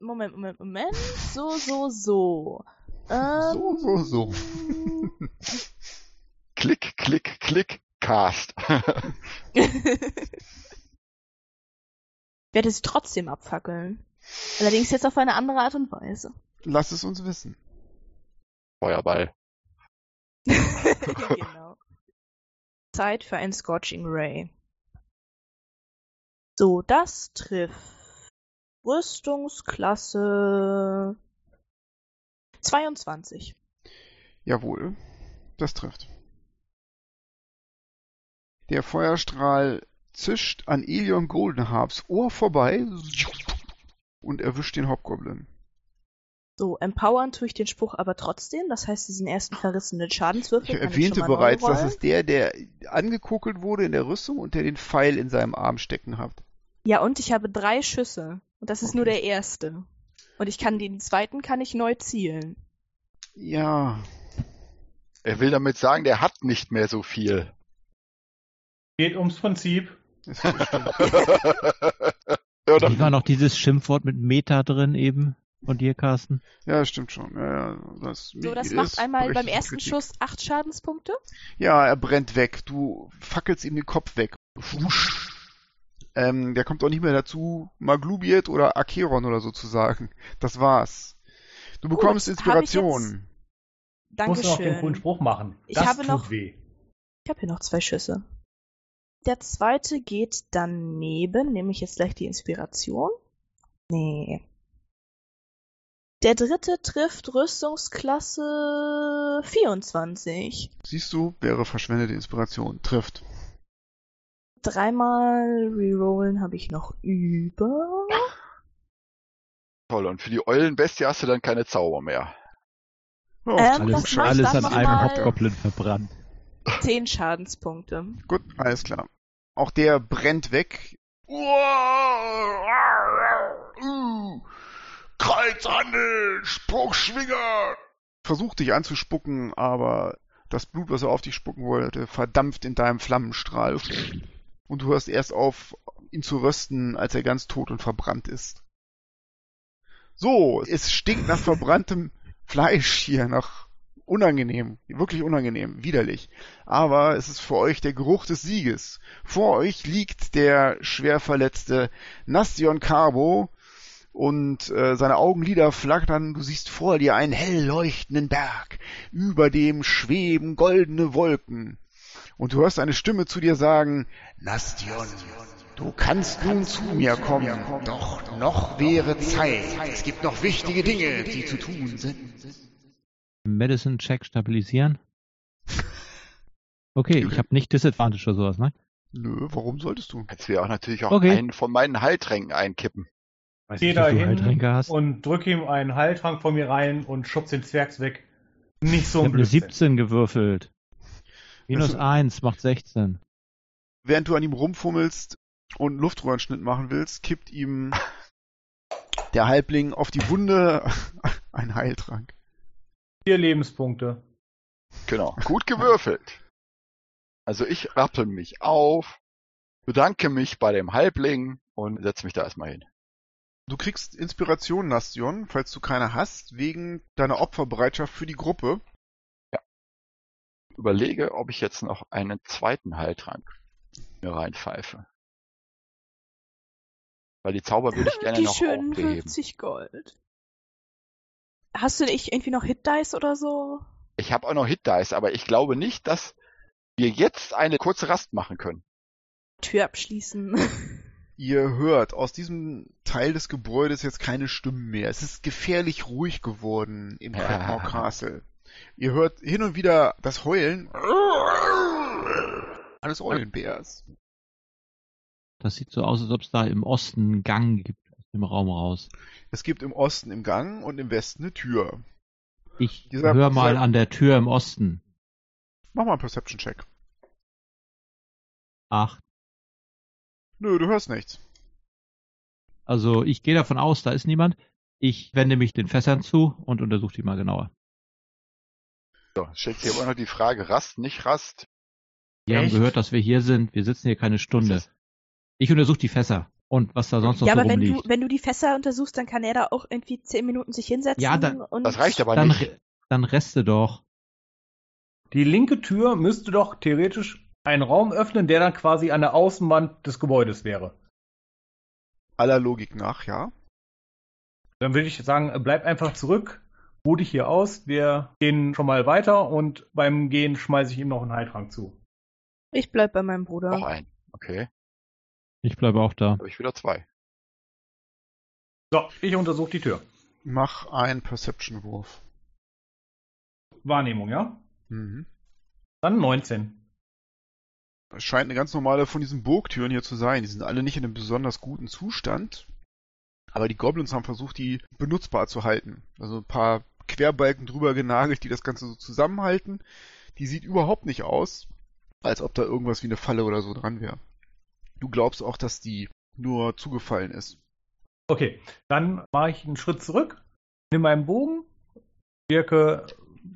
Moment, Moment, Moment. So, so, so. Ähm, So, so, so. Klick, klick, klick, cast. werde sie trotzdem abfackeln. Allerdings jetzt auf eine andere Art und Weise. Lass es uns wissen. Feuerball. genau. Zeit für ein Scorching Ray. So, das trifft Rüstungsklasse 22. Jawohl, das trifft. Der Feuerstrahl zischt an Elion Goldenharps Ohr vorbei und erwischt den Hobgoblin. So, empowern tue ich den Spruch aber trotzdem. Das heißt, diesen ersten verrissenen Schadenswürfel. Ich kann erwähnte schon mal neu bereits, das rollen. ist der, der angekokelt wurde in der Rüstung und der den Pfeil in seinem Arm stecken hat. Ja, und ich habe drei Schüsse. Und das ist nur der erste. Und ich kann den zweiten kann ich neu zielen. Ja, Er will damit sagen, der hat nicht mehr so viel. Geht ums Prinzip. ja, dann, war noch dieses Schimpfwort mit Meta drin eben von dir, Carsten? ja, stimmt schon. Ja, ja, das, So, das macht einmal beim ersten Kritik. Schuss acht Schadenspunkte. Ja, er brennt weg. Du fackelst ihm den Kopf weg. Wusch. Ähm, der kommt auch nicht mehr dazu, Maglubiet oder Acheron oder so zu sagen. Das war's. Du bekommst Gut, ich Inspiration. Muss noch den coolen Dankeschön. Spruch machen. Ich das habe tut noch- weh. Ich habe hier noch zwei Schüsse. Der zweite geht daneben. Nehme ich jetzt gleich die Inspiration? Nee. Der dritte trifft Rüstungsklasse 24. Siehst du, wäre verschwendete Inspiration. Trifft. Dreimal rerollen habe ich noch über. Toll, und für die Eulenbestie hast du dann keine Zauber mehr. Ja, Ähm, Alles, alles an einem Hauptgoblin verbrannt. 10 Schadenspunkte. Gut, alles klar. Auch der brennt weg. Kreuzhandel, Spruchschwinger. Versucht dich anzuspucken, aber das Blut, was er auf dich spucken wollte, verdampft in deinem Flammenstrahl. Und du hörst erst auf, ihn zu rösten, als er ganz tot und verbrannt ist. So, es stinkt nach verbranntem Fleisch hier, nach unangenehm, wirklich unangenehm, widerlich. Aber es ist für euch der Geruch des Sieges. Vor euch liegt der schwer verletzte Nastion Carbo und äh, seine Augenlider flackern. Du siehst vor dir einen hell leuchtenden Berg. Über dem schweben goldene Wolken. Und du hörst eine Stimme zu dir sagen, Nastion, du kannst nun zu mir kommen. Doch noch wäre Zeit. Es gibt noch wichtige Dinge, die zu tun sind. Medicine Check stabilisieren. Okay, ich habe nicht Disadvantage oder sowas, ne? Nö, warum solltest du? Jetzt wir auch natürlich auch Okay. einen von meinen Heiltränken einkippen. Weiß Geh nicht, da ob du hin Heiltränke hast. und drück ihm einen Heiltrank von mir rein und schubst den Zwergs weg. Nicht so ich ein habe eine Blödsinn. 17 gewürfelt. Minus Also- 1 macht 16. Während du an ihm rumfummelst und Luftröhrenschnitt machen willst, kippt ihm der Halbling auf die Wunde ein Heiltrank. Vier Lebenspunkte. Genau. Gut gewürfelt. Also ich rappel mich auf, bedanke mich bei dem Halbling und setze mich da erstmal hin. Du kriegst Inspiration, Nastion, falls du keine hast, wegen deiner Opferbereitschaft für die Gruppe. Überlege, ob ich jetzt noch einen zweiten Heiltrank mir reinpfeife. Weil die Zauber würde ich gerne Die noch schönen aufheben. 50 Gold. Hast du nicht irgendwie noch Hit Dice oder so? Ich habe auch noch Hit Dice, aber ich glaube nicht, dass wir jetzt eine kurze Rast machen können. Tür abschließen. Ihr hört aus diesem Teil des Gebäudes jetzt keine Stimmen mehr. Es ist gefährlich ruhig geworden im Ja. Crackmore Castle. Ihr hört hin und wieder das Heulen eines Eulenbärs. Das sieht so aus, als ob es da im Osten einen Gang gibt dem Raum raus. Es gibt im Osten im Gang und im Westen eine Tür. Ich Dieser- höre mal dieser- an der Tür im Osten. Mach mal einen Perception-Check. Acht. Nö, du hörst nichts. Also ich gehe davon aus, da ist niemand. Ich wende mich den Fässern zu und untersuche die mal genauer. So, stellt sich aber noch die Frage, Rast, nicht Rast. Wir haben Echt? gehört, dass wir hier sind. Wir sitzen hier keine Stunde. Ich untersuche die Fässer und was da sonst noch ja, so aber wenn du, rumliegt. wenn du die Fässer untersuchst, dann kann er da auch irgendwie 10 Minuten sich hinsetzen. Ja, dann- und Das reicht aber Dann, nicht. dann reste doch. Die linke Tür müsste doch theoretisch einen Raum öffnen, der dann quasi an der Außenwand des Gebäudes wäre. Aller Logik nach, ja. Dann würde ich sagen, bleib einfach zurück, ruh dich hier aus, wir gehen schon mal weiter und beim Gehen schmeiße ich ihm noch einen Heiltrank zu. Ich bleib bei meinem Bruder. Noch ein. Okay, Ich bleibe auch da. habe ich wieder zwei. So, ich untersuche die Tür. Mach einen Perception-Wurf. Wahrnehmung, ja? Mhm. Dann 19. Es scheint eine ganz normale von diesen Burgtüren hier zu sein. Die sind alle nicht in einem besonders guten Zustand. Aber die Goblins haben versucht, die benutzbar zu halten. Also ein paar Querbalken drüber genagelt, die das Ganze so zusammenhalten. Die sieht überhaupt nicht aus, als ob da irgendwas wie eine Falle oder so dran wäre. Du glaubst auch, dass die nur zugefallen ist. Okay, dann mache ich einen Schritt zurück, nehme meinen Bogen, wirke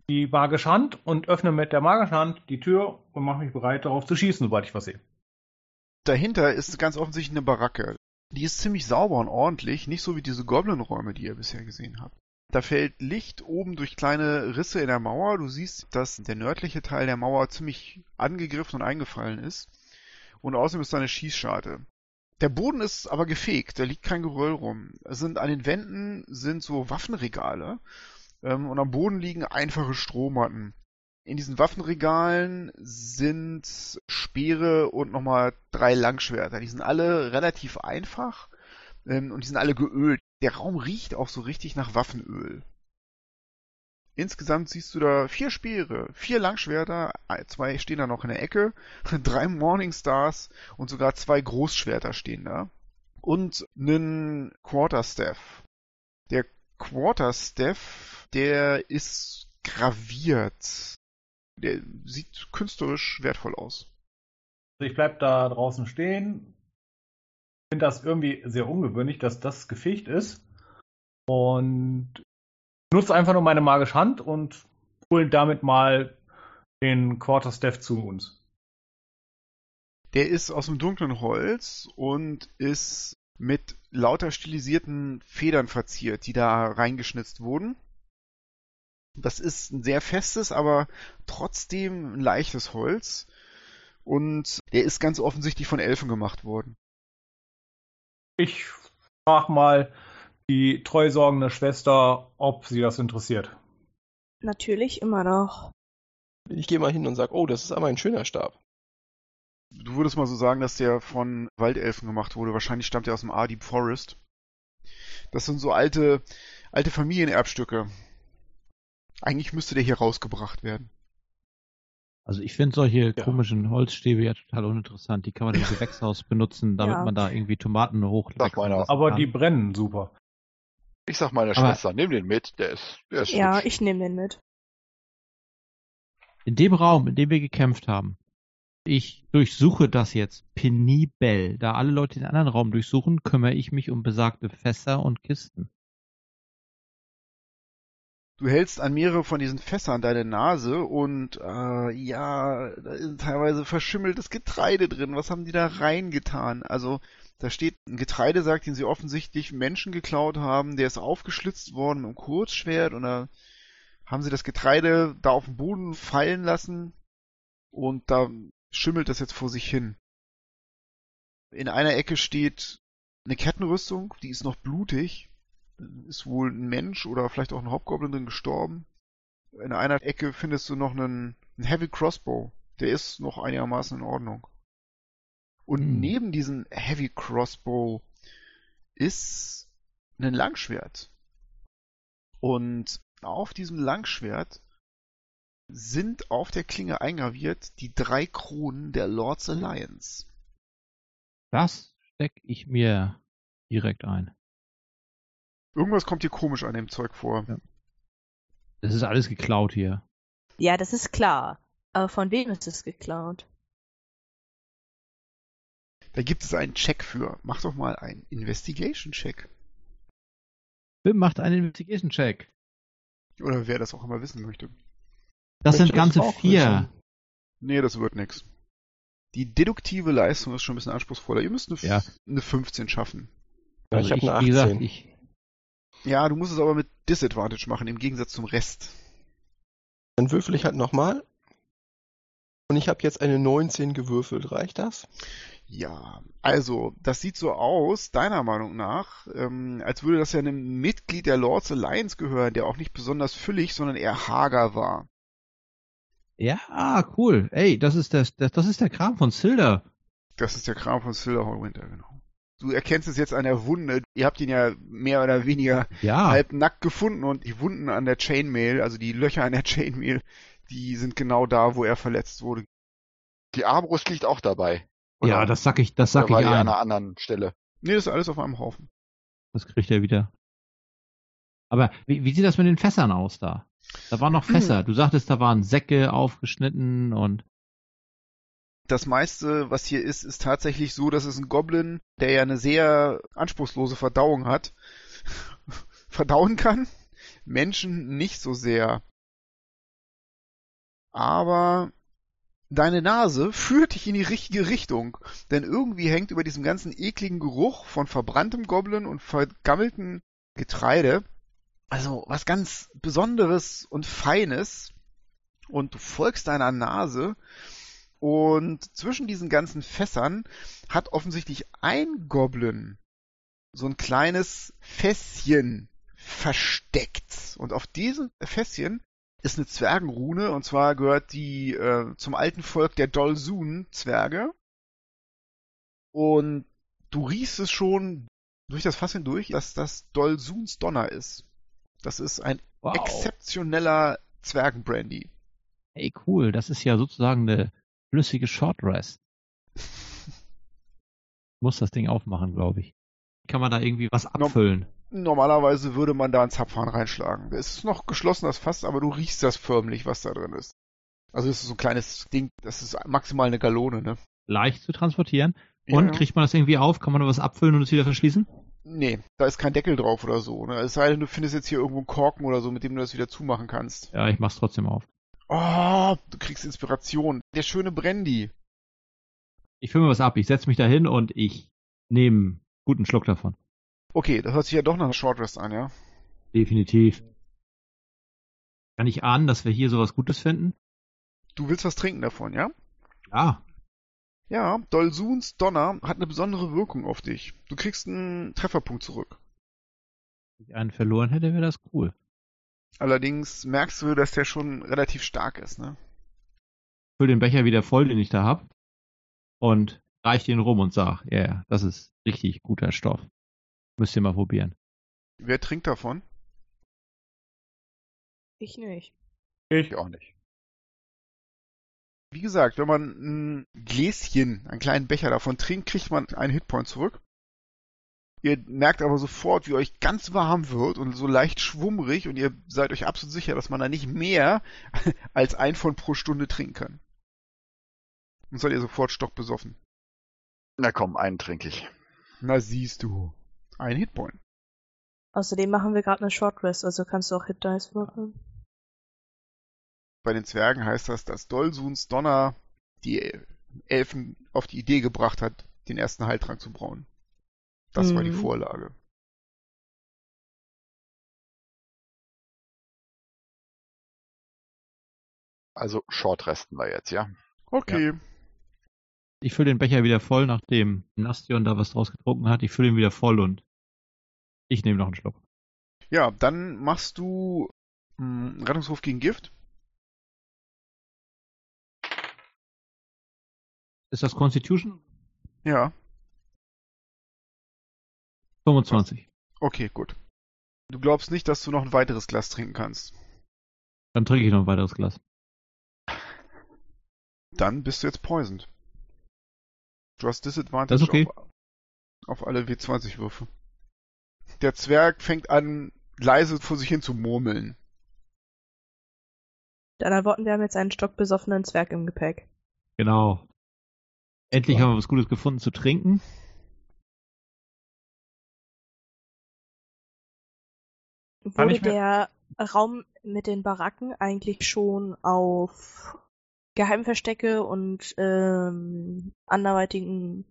die magische Hand und öffne mit der magischen Hand die Tür und mache mich bereit, darauf zu schießen, sobald ich was sehe. Dahinter ist ganz offensichtlich eine Baracke. Die ist ziemlich sauber und ordentlich, nicht so wie diese Goblin-Räume, die ihr bisher gesehen habt. Da fällt Licht oben durch kleine Risse in der Mauer. Du siehst, dass der nördliche Teil der Mauer ziemlich angegriffen und eingefallen ist. Und außerdem ist da eine Schießscharte. Der Boden ist aber gefegt, da liegt kein Geröll rum. Es sind an den Wänden sind so Waffenregale ähm, und am Boden liegen einfache Strohmatten. In diesen Waffenregalen sind Speere und nochmal drei Langschwerter. Die sind alle relativ einfach ähm, und die sind alle geölt. Der Raum riecht auch so richtig nach Waffenöl. Insgesamt siehst du da vier Speere, vier Langschwerter, zwei stehen da noch in der Ecke, drei Morningstars und sogar zwei Großschwerter stehen da. Und einen Quarterstaff. Der Quarterstaff, der ist graviert. Der sieht künstlerisch wertvoll aus. Also ich bleib da draußen stehen. Finde das irgendwie sehr ungewöhnlich, dass das gefegt ist. Und nutze einfach nur meine magische Hand und hole damit mal den Quarterstaff zu uns. Der ist aus dem dunklen Holz und ist mit lauter stilisierten Federn verziert, die da reingeschnitzt wurden. Das ist ein sehr festes, aber trotzdem ein leichtes Holz. Und der ist ganz offensichtlich von Elfen gemacht worden. Ich frag mal die treusorgende Schwester, ob sie das interessiert. Natürlich immer noch. Ich gehe mal hin und sage, oh, das ist aber ein schöner Stab. Du würdest mal so sagen, dass der von Waldelfen gemacht wurde. Wahrscheinlich stammt er aus dem Ardeep Forest. Das sind so alte, alte Familienerbstücke. Eigentlich müsste der hier rausgebracht werden. Also ich finde solche Ja. komischen Holzstäbe ja total uninteressant. Die kann man im Gewächshaus benutzen, damit Ja. man da irgendwie Tomaten hoch. Sag mal einer. Aber die brennen super. Ich sag meiner Aber- Schwester, nimm den mit, der ist, der ist Ja, hübsch. ich nehme den mit. In dem Raum, in dem wir gekämpft haben, ich durchsuche das jetzt penibel. Da alle Leute den anderen Raum durchsuchen, kümmere ich mich um besagte Fässer und Kisten. Du hältst an mehrere von diesen Fässern deine Nase und äh, ja, da ist teilweise verschimmeltes Getreide drin. Was haben die da reingetan? Also da steht ein Getreidesack, den sie offensichtlich Menschen geklaut haben. Der ist aufgeschlitzt worden mit einem Kurzschwert und da haben sie das Getreide da auf den Boden fallen lassen und da schimmelt das jetzt vor sich hin. In einer Ecke steht eine Kettenrüstung, die ist noch blutig ist wohl ein Mensch oder vielleicht auch ein Hobgoblin drin gestorben. In einer Ecke findest du noch einen, einen Heavy Crossbow. Der ist noch einigermaßen in Ordnung. Und Hm. neben diesem Heavy Crossbow ist ein Langschwert. Und auf diesem Langschwert sind auf der Klinge eingraviert die drei Kronen der Lords Alliance. Das stecke ich mir direkt ein. Irgendwas kommt dir komisch an dem Zeug vor. Das ist alles geklaut hier. Ja, das ist klar. Aber von wem ist es geklaut? Da gibt es einen Check für. Mach doch mal einen Investigation-Check. Bim macht einen Investigation-Check. Oder wer das auch immer wissen möchte. Das Möchte sind ganze das vier. wissen. Nee, das wird nix. Die deduktive Leistung ist schon ein bisschen anspruchsvoller. Ihr müsst eine, Ja. eine 15 schaffen. Ja, Also ich habe eine wie 18. gesagt, ich, Ja, du musst es aber mit Disadvantage machen, im Gegensatz zum Rest. Dann würfel ich halt nochmal. Und ich habe jetzt eine 19 gewürfelt. Reicht das? Ja, also, das sieht so aus, deiner Meinung nach, ähm, als würde das ja einem Mitglied der Lords Alliance gehören, der auch nicht besonders füllig, sondern eher hager war. ja, ah, cool. Ey, das ist das, das, das ist der Kram von Silder. Das ist der Kram von Silver Winter, genau. Du erkennst es jetzt an der Wunde. Ihr habt ihn ja mehr oder weniger Ja, halb nackt gefunden und die Wunden an der Chainmail, also die Löcher an der Chainmail, die sind genau da, wo er verletzt wurde. Die Armbrust liegt auch dabei. Ja, das sag ich, das Oder sag war ich die an ein. einer anderen Stelle? Nee, das ist alles auf einem Haufen. Das kriegt er wieder. Aber wie, wie sieht das mit den Fässern aus da? Da waren noch Fässer. Du sagtest, da waren Säcke aufgeschnitten und Das meiste, was hier ist, ist tatsächlich so, dass es ein Goblin, der ja eine sehr anspruchslose Verdauung hat, verdauen kann. Menschen nicht so sehr. Aber deine Nase führt dich in die richtige Richtung. Denn irgendwie hängt über diesem ganzen ekligen Geruch von verbranntem Goblin und vergammeltem Getreide also was ganz Besonderes und Feines. Und du folgst deiner Nase und zwischen diesen ganzen Fässern hat offensichtlich ein Goblin so ein kleines Fässchen versteckt. Und auf diesem Fässchen ist eine Zwergenrune, und zwar gehört die äh, zum alten Volk der Dolsun-Zwerge. Und du riechst es schon, durch das Fass hindurch, dass das Dolsuns Donner ist. Das ist ein Wow. exzeptioneller Zwergenbrandy. Ey, cool. Das ist ja sozusagen eine flüssige Short Rest. Muss das Ding aufmachen, glaube ich. Kann man da irgendwie was abfüllen? Normalerweise würde man da einen Zapfhahn reinschlagen. Es ist noch geschlossen, das Fass, aber du riechst das förmlich, was da drin ist. Also es ist so ein kleines Ding, das ist maximal eine Gallone, ne? Leicht zu transportieren. Und ja. kriegt man das irgendwie auf? Kann man da was abfüllen und es wieder verschließen? Nee, da ist kein Deckel drauf oder so. Ne? Es sei denn, du findest jetzt hier irgendwo einen Korken oder so, mit dem du das wieder zumachen kannst. Ja, ich mach's trotzdem auf. Oh, du kriegst Inspiration. Der schöne Brandy. Ich fülle mir was ab. Ich setze mich da hin und ich nehme einen guten Schluck davon. Okay, das hört sich ja doch nach einer Short Rest an, ja? Definitiv. Kann ich ahnen, dass wir hier sowas Gutes finden? Du willst was trinken davon, ja? Ja. Ja, Dolsuns Donner hat eine besondere Wirkung auf dich. Du kriegst einen Trefferpunkt zurück. Wenn ich einen verloren hätte, wäre das cool. Allerdings merkst du, dass der schon relativ stark ist, ne? Ich fülle den Becher wieder voll, den ich da hab. Und reich den rum und sag, ja, yeah, das ist richtig guter Stoff. Müsst ihr mal probieren. Wer trinkt davon? Ich nicht. Ich auch nicht. Wie gesagt, wenn man ein Gläschen, einen kleinen Becher davon trinkt, kriegt man einen Hitpoint zurück. Ihr merkt aber sofort, wie euch ganz warm wird und so leicht schwummrig und ihr seid euch absolut sicher, dass man da nicht mehr als ein von pro Stunde trinken kann. Und seid ihr sofort stockbesoffen. Na komm, einen trinke ich. Na siehst du. Ein Hitpoint. Außerdem machen wir gerade eine Short Rest, also kannst du auch Hit Dice würfeln. Bei den Zwergen heißt das, dass Dolsuns Donner die Elfen auf die Idee gebracht hat, den ersten Heiltrank zu brauen. Das war die Mhm. Vorlage. Also Short resten wir jetzt, ja? Okay. Ich fülle den Becher wieder voll, nachdem Nastion da was draus getrunken hat. Ich fülle ihn wieder voll und ich nehme noch einen Schluck. Ja, dann machst du mh, Rettungswurf gegen Gift. Ist das Constitution? Ja, 25. okay, gut. Du glaubst nicht, dass du noch ein weiteres Glas trinken kannst. Dann trinke ich noch ein weiteres Glas. Dann bist du jetzt poisoned. Du hast Disadvantage okay. auf, auf alle W20-Würfe. Der Zwerg fängt an, leise vor sich hin zu murmeln. Mit anderen Worten, wir haben jetzt einen stockbesoffenen Zwerg im Gepäck. Genau. Endlich haben wir was Gutes gefunden zu trinken. Wurde der Raum mit den Baracken eigentlich schon auf Geheimverstecke und ähm, anderweitigen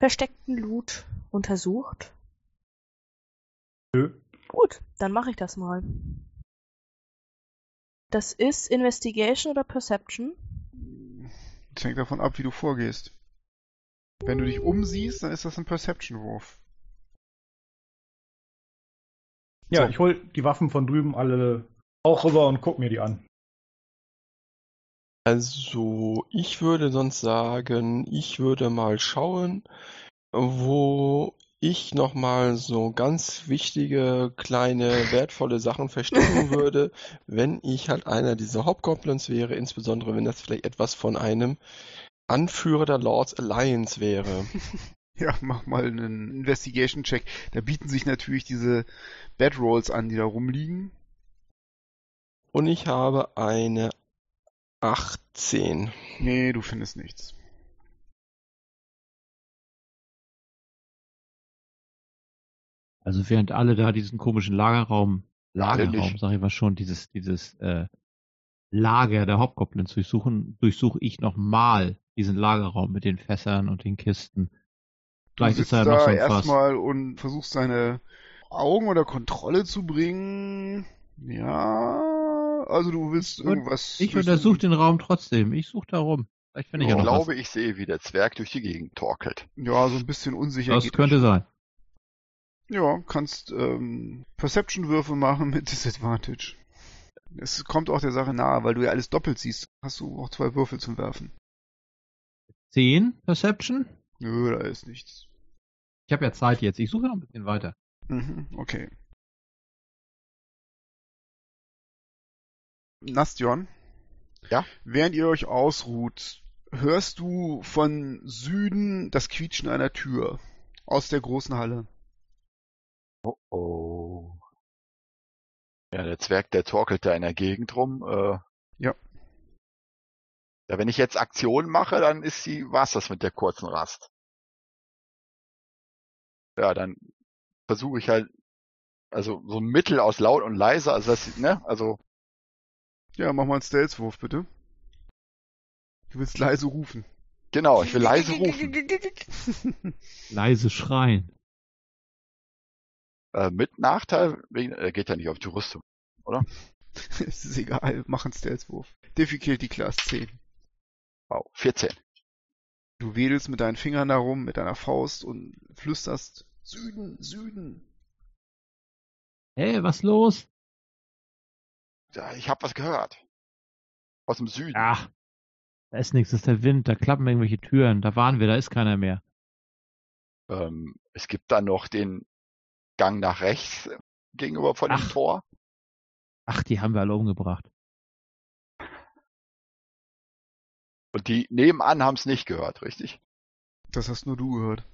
versteckten Loot untersucht? Nö. Gut, dann mache ich das mal. Das ist Investigation oder Perception? Das hängt davon ab, wie du vorgehst. Wenn du dich umsiehst, dann ist das ein Perception-Wurf. Ja, So. ich hol die Waffen von drüben alle auch rüber und guck mir die an. Also, ich würde sonst sagen, ich würde mal schauen, wo ich nochmal so ganz wichtige, kleine, wertvolle Sachen verstecken würde, wenn ich halt einer dieser Hobgoblins wäre, insbesondere wenn das vielleicht etwas von einem Anführer der Lords Alliance wäre. Ja, mach mal einen Investigation-Check. Da bieten sich natürlich diese Bedrolls an, die da rumliegen. Und ich habe eine 18. Nee, du findest nichts. Also während alle da diesen komischen Lagerraum, Lagerraum, sag ich mal schon, dieses, dieses äh, Lager der Hauptgoblins durchsuchen, durchsuche ich nochmal diesen Lagerraum mit den Fässern und den Kisten. Du Vielleicht sitzt ist da noch da so ein Fass. erstmal und versuchst deine Augen unter Kontrolle zu bringen. Ja, also du willst Und irgendwas. Ich durchsuchen. untersuche den Raum trotzdem. Ich suche da rum. Vielleicht finde ich Ich ja noch glaube, ich sehe, wie der Zwerg durch die Gegend torkelt. Ja, so ein bisschen unsicher. was. Das geht könnte sein. Ja, kannst ähm, Perception-Würfe machen mit Disadvantage. Es kommt auch der Sache nahe, weil du ja alles doppelt siehst. Hast du auch zwei Würfel zum Werfen. 10 Perception? Nö, da ist nichts. Ich habe ja Zeit jetzt. Ich suche noch ein bisschen weiter. Mhm, okay. Nastion? Ja? Während ihr euch ausruht, hörst du von Süden das Quietschen einer Tür aus der großen Halle. Oh oh. Ja, der Zwerg, der torkelt da in der Gegend rum. Äh, Ja. Ja, wenn ich jetzt Aktion mache, dann ist sie, war's das mit der kurzen Rast. Ja, dann versuche ich halt, also so ein Mittel aus laut und leise, also das, ne, also, Ja, mach mal einen Stealth-Wurf, bitte. Du willst leise rufen. genau, ich will leise rufen. Leise schreien. Äh, mit Nachteil, wegen, äh, geht ja nicht auf die Rüstung. es ist egal, mach einen Stealth-Wurf. Difficulty Class 10. Wow, 14. Du wedelst mit deinen Fingern darum, mit deiner Faust und flüsterst Süden, Süden. Hey, was los? Ich habe was gehört. Aus dem Süden. Ach, da ist nichts, das ist der Wind, da klappen irgendwelche Türen, da waren wir, da ist keiner mehr. Ähm, es gibt dann noch den Gang nach rechts äh, gegenüber von dem Ach. Tor. Ach, die haben wir alle umgebracht. Und die nebenan haben es nicht gehört, richtig? Das hast nur du gehört.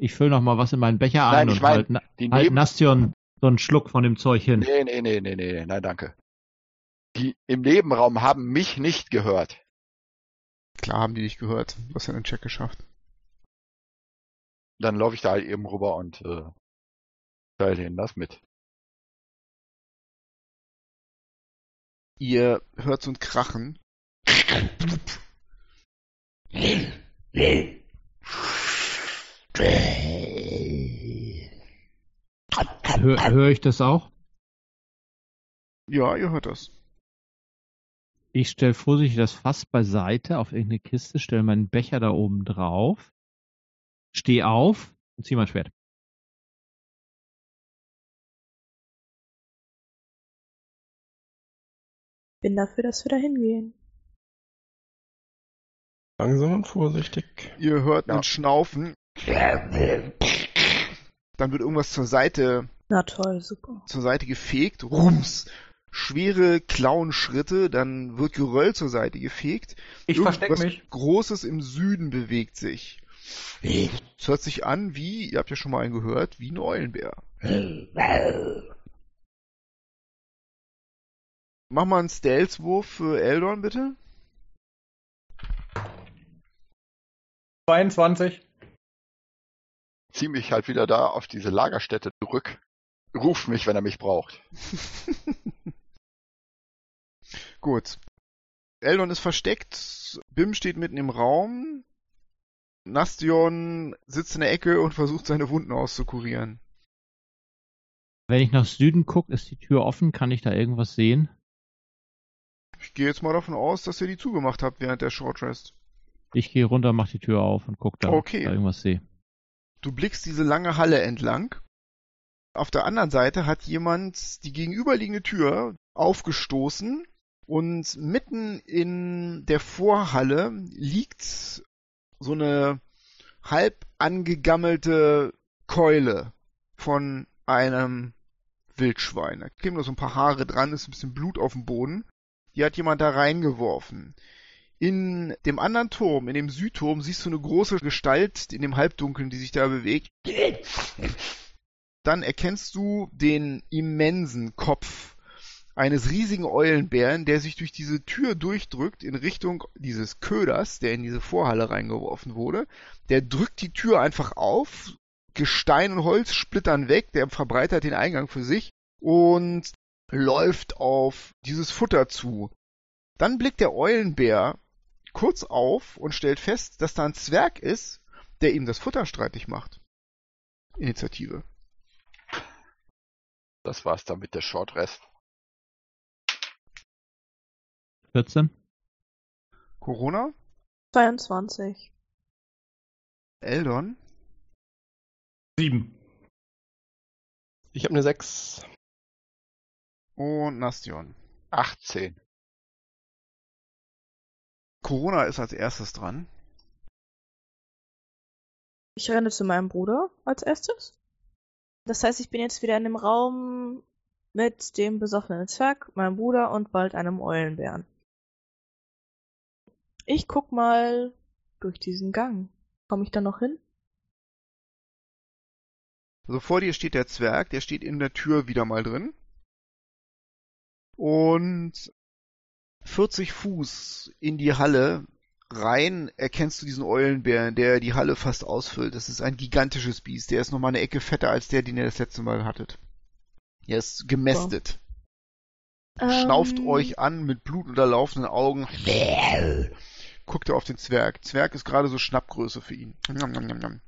Ich fülle noch mal was in meinen Becher Nein, ein ich und mein, halt, Die halt neben Nastion so einen Schluck von dem Zeug hin. nee, nee, nee, nee, nee, nein, danke. Die im Nebenraum haben mich nicht gehört. Klar haben die dich gehört. Du hast ja den Check geschafft. Dann laufe ich da halt eben rüber und äh, teile denen das mit. Ihr hört so ein Krachen. Hör, hör ich das auch? Ja, ihr hört das. Ich stelle vorsichtig das Fass beiseite auf irgendeine Kiste, stelle meinen Becher da oben drauf, steh auf und zieh mein Schwert. Bin dafür, dass wir da hingehen. Langsam und vorsichtig. Ihr hört Ja. einen Schnaufen. Dann wird irgendwas zur Seite, Na toll, super. zur Seite gefegt. Rums. Schwere Klauenschritte, dann wird Geröll zur Seite gefegt. Ich versteck Irgendwas mich. Großes im Süden bewegt sich. Es hört sich an wie, ihr habt ja schon mal einen gehört, wie ein Eulenbär. Mach mal einen Stealth-Wurf für Eldon, bitte. 22. Zieh mich halt wieder da auf diese Lagerstätte zurück. Ruf mich, wenn er mich braucht. Gut. Eldon ist versteckt, Bim steht mitten im Raum, Nastion sitzt in der Ecke und versucht seine Wunden auszukurieren. Wenn ich nach Süden gucke, ist die Tür offen, kann ich da irgendwas sehen? Ich gehe jetzt mal davon aus, dass ihr die zugemacht habt während der Short Rest. Ich gehe runter, mach die Tür auf und guck da, Okay. ob ich da irgendwas sehe. Du blickst diese lange Halle entlang. Auf der anderen Seite hat jemand die gegenüberliegende Tür aufgestoßen und mitten in der Vorhalle liegt so eine halb angegammelte Keule von einem Wildschwein. Da kleben noch so ein paar Haare dran, ist ein bisschen Blut auf dem Boden. Die hat jemand da reingeworfen. In dem anderen Turm, in dem Südturm, siehst du eine große Gestalt in dem Halbdunkeln, die sich da bewegt. Dann erkennst du den immensen Kopf eines riesigen Eulenbären, der sich durch diese Tür durchdrückt in Richtung dieses Köders, der in diese Vorhalle reingeworfen wurde. Der drückt die Tür einfach auf, Gestein und Holz splittern weg, der verbreitert den Eingang für sich und läuft auf dieses Futter zu. Dann blickt der Eulenbär kurz auf und stellt fest, dass da ein Zwerg ist, der ihm das Futter streitig macht. Initiative. Das war's dann mit der Short Rest. 14? Corona, 22. Eldon, 7. Ich habe eine 6. und Nastion. 18. Corona ist als erstes dran. Ich renne zu meinem Bruder als erstes. Das heißt, ich bin jetzt wieder in dem Raum mit dem besoffenen Zwerg, meinem Bruder und bald einem Eulenbären. Ich guck mal durch diesen Gang. Komme ich da noch hin? Also vor dir steht der Zwerg, der steht in der Tür wieder mal drin. Und 40 Fuß in die Halle rein erkennst du diesen Eulenbären, der die Halle fast ausfüllt. Das ist ein gigantisches Biest. Der ist noch mal eine Ecke fetter als der, den ihr das letzte Mal hattet. Er ist gemästet. Schnauft Ähm, euch an mit blutunterlaufenden Augen. Guckt er auf den Zwerg. Zwerg ist gerade so Schnappgröße für ihn. Njam, njam, njam, njam.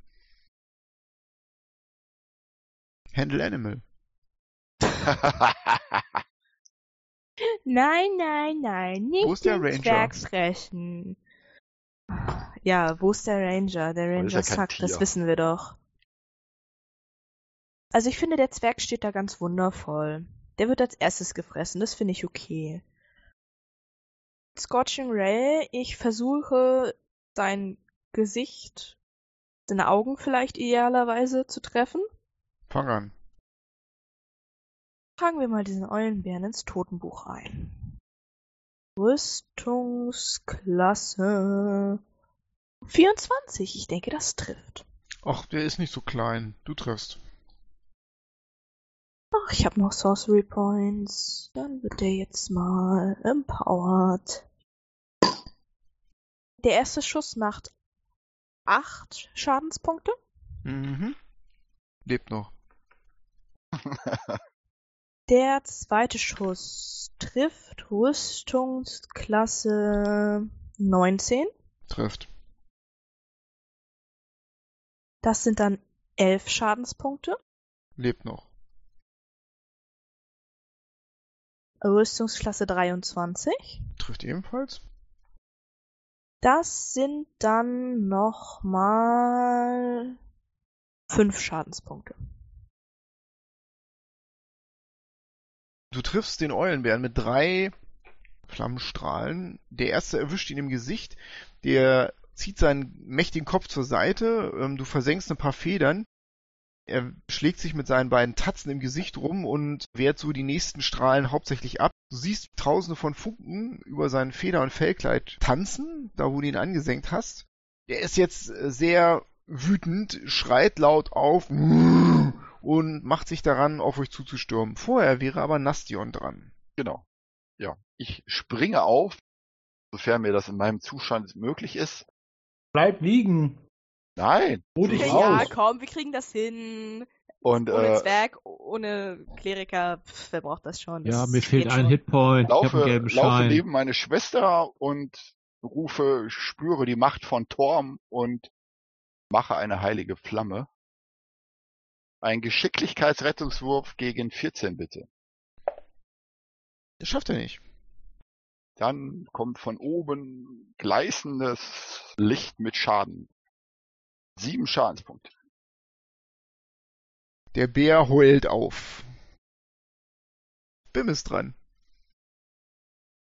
Handle Animal. Nein, nein, nein, nicht Wo ist der Ranger? Zwerg fressen. Ja, wo ist der Ranger? Der ja Ranger kein sagt, das wissen wir doch. Also ich finde, der Zwerg steht da ganz wundervoll. Der wird als erstes gefressen, das finde ich okay. Scorching Ray, ich versuche sein Gesicht, seine Augen vielleicht idealerweise zu treffen. Fang an. Tragen wir mal diesen Eulenbären ins Totenbuch ein. Rüstungsklasse 24. Ich denke, das trifft. Ach, der ist nicht so klein. Du triffst. Ach, ich habe noch Sorcery Points. Dann wird der jetzt mal empowered. Der erste Schuss macht 8 Schadenspunkte. Mhm. Lebt noch. Der zweite Schuss trifft Rüstungsklasse 19. Trifft. Das sind dann 11 Schadenspunkte. Lebt noch. Rüstungsklasse 23. Trifft ebenfalls. Das sind dann nochmal 5 Schadenspunkte. Du triffst den Eulenbären mit drei Flammenstrahlen. Der erste erwischt ihn im Gesicht. Der zieht seinen mächtigen Kopf zur Seite. Ähm, Du versenkst ein paar Federn. Er schlägt sich mit seinen beiden Tatzen im Gesicht rum und wehrt so die nächsten Strahlen hauptsächlich ab. Du siehst tausende von Funken über sein Feder- und Fellkleid tanzen, da wo du ihn angesenkt hast. Er ist jetzt äh, sehr wütend, schreit laut auf und macht sich daran, auf euch zuzustürmen. Vorher wäre aber Nastion dran. Genau. Ja. Ich springe auf, sofern mir das in meinem Zustand möglich ist. Bleib liegen. Nein. Ruh dich Ja, aus. komm, wir kriegen das hin. Und Ohne äh, Zwerg, ohne Kleriker, pf, wer braucht das schon? Ja, mir fehlt ein schon. Hitpoint. ich laufe, einen gelben laufe neben meine Schwester und rufe, spüre die Macht von Torm und mache eine heilige Flamme. Ein Geschicklichkeitsrettungswurf gegen 14 bitte. Das schafft er nicht. Dann kommt von oben gleißendes Licht mit Schaden. Sieben Schadenspunkte. Der Bär heult auf. Bim ist dran.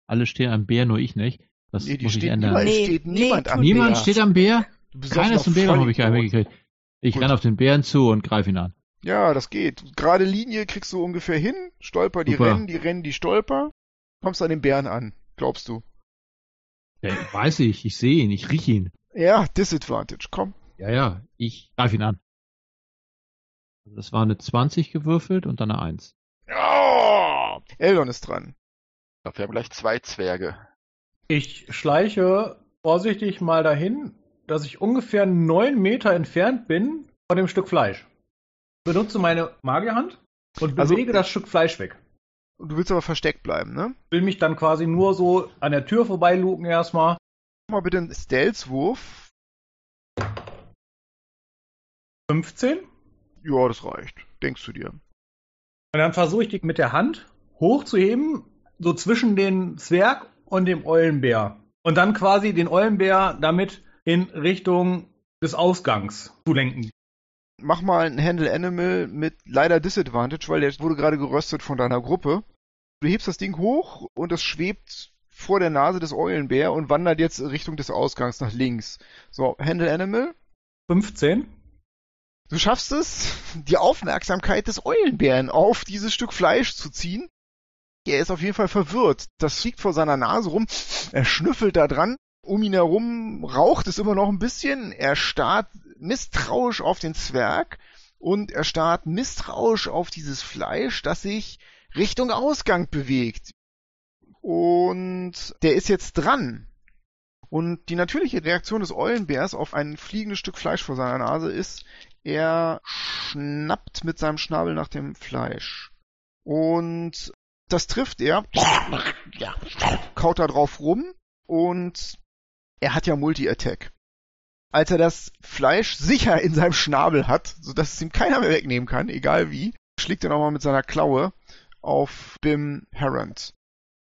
Alle stehen am Bär, nur ich nicht. Das Nee, die muss ich steht ändern. niemand, Nee, steht nee, niemand am Niemand Bär. steht am Bär? Du bist Keiner ist zum noch Bär, habe ich mitgekriegt. Ich Gut. renne auf den Bären zu und greife ihn an. Ja, das geht. Gerade Linie kriegst du ungefähr hin. Stolper, die Super. rennen, die rennen, die stolper. Kommst an den Bären an, glaubst du. Ja, weiß ich, ich sehe ihn, ich rieche ihn. Ja, Disadvantage, komm. Ja, ja, ich greife ihn an. Also Das war eine 20 gewürfelt und dann eine 1. Ja! Eldon ist dran. Ich glaube, wir haben gleich zwei Zwerge. Ich schleiche vorsichtig mal dahin, dass ich ungefähr neun Meter entfernt bin von dem Stück Fleisch. Benutze meine Magierhand und Also- bewege das Stück Fleisch weg. Du willst aber versteckt bleiben, ne? Will mich dann quasi nur so an der Tür vorbeiluken erstmal. Mach mal bitte einen Stealth-Wurf. 15. Ja, das reicht. Denkst du dir. Und dann versuche ich die mit der Hand hochzuheben, so zwischen den Zwerg und dem Eulenbär. Und dann quasi den Eulenbär damit in Richtung des Ausgangs zu lenken. Mach mal einen Handle Animal mit leider Disadvantage, weil der wurde gerade geröstet von deiner Gruppe. Du hebst das Ding hoch und es schwebt vor der Nase des Eulenbär und wandert jetzt Richtung des Ausgangs nach links. So, Handle Animal. 15. Du schaffst es, die Aufmerksamkeit des Eulenbären auf dieses Stück Fleisch zu ziehen. Er ist auf jeden Fall verwirrt. Das fliegt vor seiner Nase rum. Er schnüffelt da dran. Um ihn herum raucht es immer noch ein bisschen. Er starrt misstrauisch auf den Zwerg und er starrt misstrauisch auf dieses Fleisch, das sich Richtung Ausgang bewegt. Und der ist jetzt dran. Und die natürliche Reaktion des Eulenbärs auf ein fliegendes Stück Fleisch vor seiner Nase ist, er schnappt mit seinem Schnabel nach dem Fleisch. Und das trifft er, kaut da drauf rum und er hat ja Multi-Attack. Als er das Fleisch sicher in seinem Schnabel hat, sodass es ihm keiner mehr wegnehmen kann, egal wie, schlägt er nochmal mit seiner Klaue auf Bim Herrand.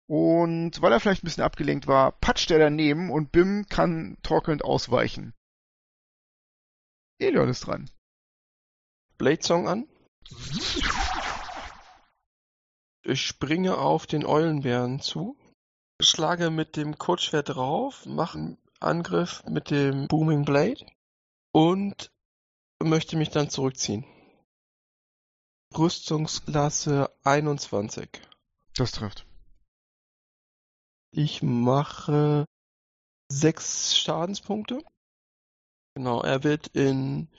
Und weil er vielleicht ein bisschen abgelenkt war, patscht er daneben und Bim kann torkelnd ausweichen. Elion ist dran. Blade Song an. Ich springe auf den Eulenbären zu, schlage mit dem Kurzschwert drauf, mache Angriff mit dem Booming Blade und möchte mich dann zurückziehen. Rüstungsklasse 21. Das trifft. Ich mache sechs Schadenspunkte. Genau, er wird in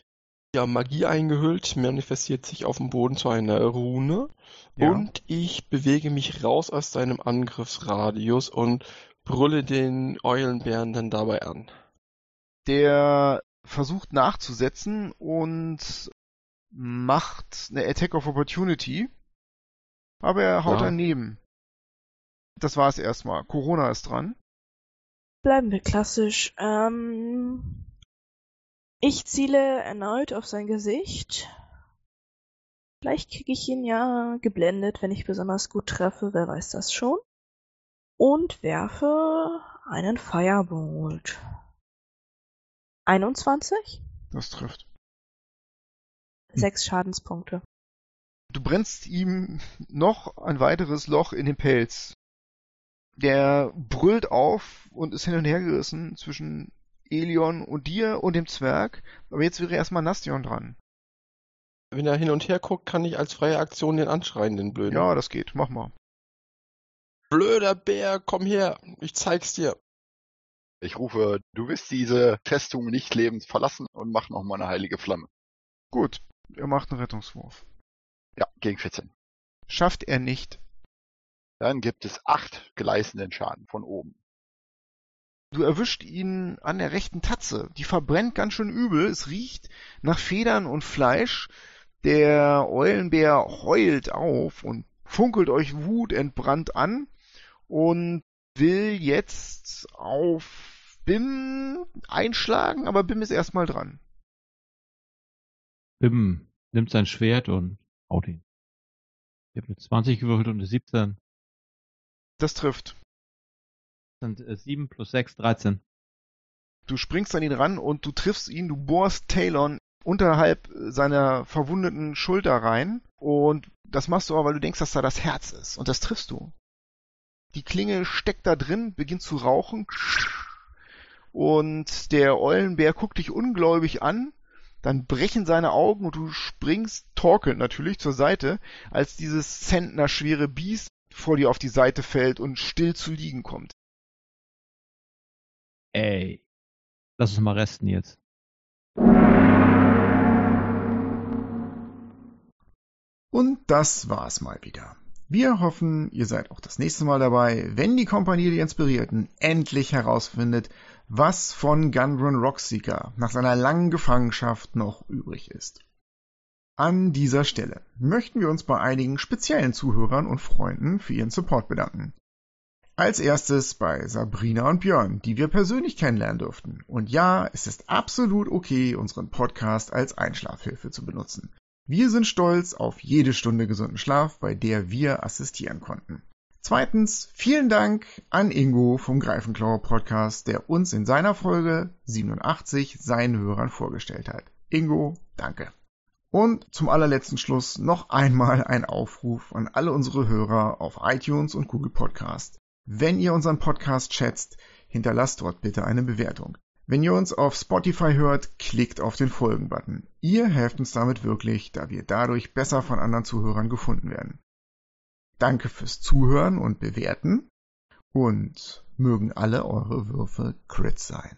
ja, Magie eingehüllt, manifestiert sich auf dem Boden zu einer Rune Ja. und ich bewege mich raus aus seinem Angriffsradius und brülle den Eulenbären dann dabei an. Der versucht nachzusetzen und macht eine Attack of Opportunity. Aber er haut Ja. daneben. Das war's erstmal. Corona ist dran. Bleiben wir klassisch. Ähm, ich ziele erneut auf sein Gesicht. Vielleicht kriege ich ihn ja geblendet, wenn ich besonders gut treffe, wer weiß das schon. Und werfe einen Firebolt. 21? Das trifft. Sechs Schadenspunkte. Du brennst ihm noch ein weiteres Loch in den Pelz. Der brüllt auf und ist hin und her gerissen zwischen Elion und dir und dem Zwerg. Aber jetzt wäre erstmal Nastion dran. Wenn er hin und her guckt, kann ich als freie Aktion den anschreien, den Blöden. Ja, das geht. Mach mal. Blöder Bär, komm her, ich zeig's dir. Ich rufe, du wirst diese Festung nicht lebend verlassen und mach noch mal eine heilige Flamme. Gut. Er macht einen Rettungswurf. Ja, gegen 14. Schafft er nicht. Dann gibt es acht gleißenden Schaden von oben. Du erwischt ihn an der rechten Tatze. Die verbrennt ganz schön übel. Es riecht nach Federn und Fleisch. Der Eulenbär heult auf und funkelt euch wutentbrannt an und will jetzt auf Bim einschlagen, aber Bim ist erstmal dran. Bim nimmt sein Schwert und haut ihn. Ich habe eine 20 gewürfelt und eine 17. Das trifft. Das sind äh, 7 plus 6, 13. Du springst an ihn ran und du triffst ihn, du bohrst Talon unterhalb seiner verwundeten Schulter rein und das machst du aber, weil du denkst, dass da das Herz ist und das triffst du. Die Klinge steckt da drin, beginnt zu rauchen und der Eulenbär guckt dich ungläubig an, dann brechen seine Augen und du springst torkelnd natürlich zur Seite, als dieses zentnerschwere Biest vor dir auf die Seite fällt und still zu liegen kommt. Ey. Lass uns mal resten jetzt. Und das war's mal wieder. Wir hoffen, ihr seid auch das nächste Mal dabei, wenn die Kompanie der Inspirierten endlich herausfindet, was von Gundren Rockseeker nach seiner langen Gefangenschaft noch übrig ist. An dieser Stelle möchten wir uns bei einigen speziellen Zuhörern und Freunden für ihren Support bedanken. Als erstes bei Sabrina und Björn, die wir persönlich kennenlernen durften. Und ja, es ist absolut okay, unseren Podcast als Einschlafhilfe zu benutzen. Wir sind stolz auf jede Stunde gesunden Schlaf, bei der wir assistieren konnten. Zweitens, vielen Dank an Ingo vom Greifenklauer Podcast, der uns in seiner Folge 87 seinen Hörern vorgestellt hat. Ingo, danke. Und zum allerletzten Schluss noch einmal ein Aufruf an alle unsere Hörer auf iTunes und Google Podcast. Wenn ihr unseren Podcast schätzt, hinterlasst dort bitte eine Bewertung. Wenn ihr uns auf Spotify hört, klickt auf den Folgen-Button. Ihr helft uns damit wirklich, da wir dadurch besser von anderen Zuhörern gefunden werden. Danke fürs Zuhören und Bewerten und mögen alle eure Würfe Crits sein.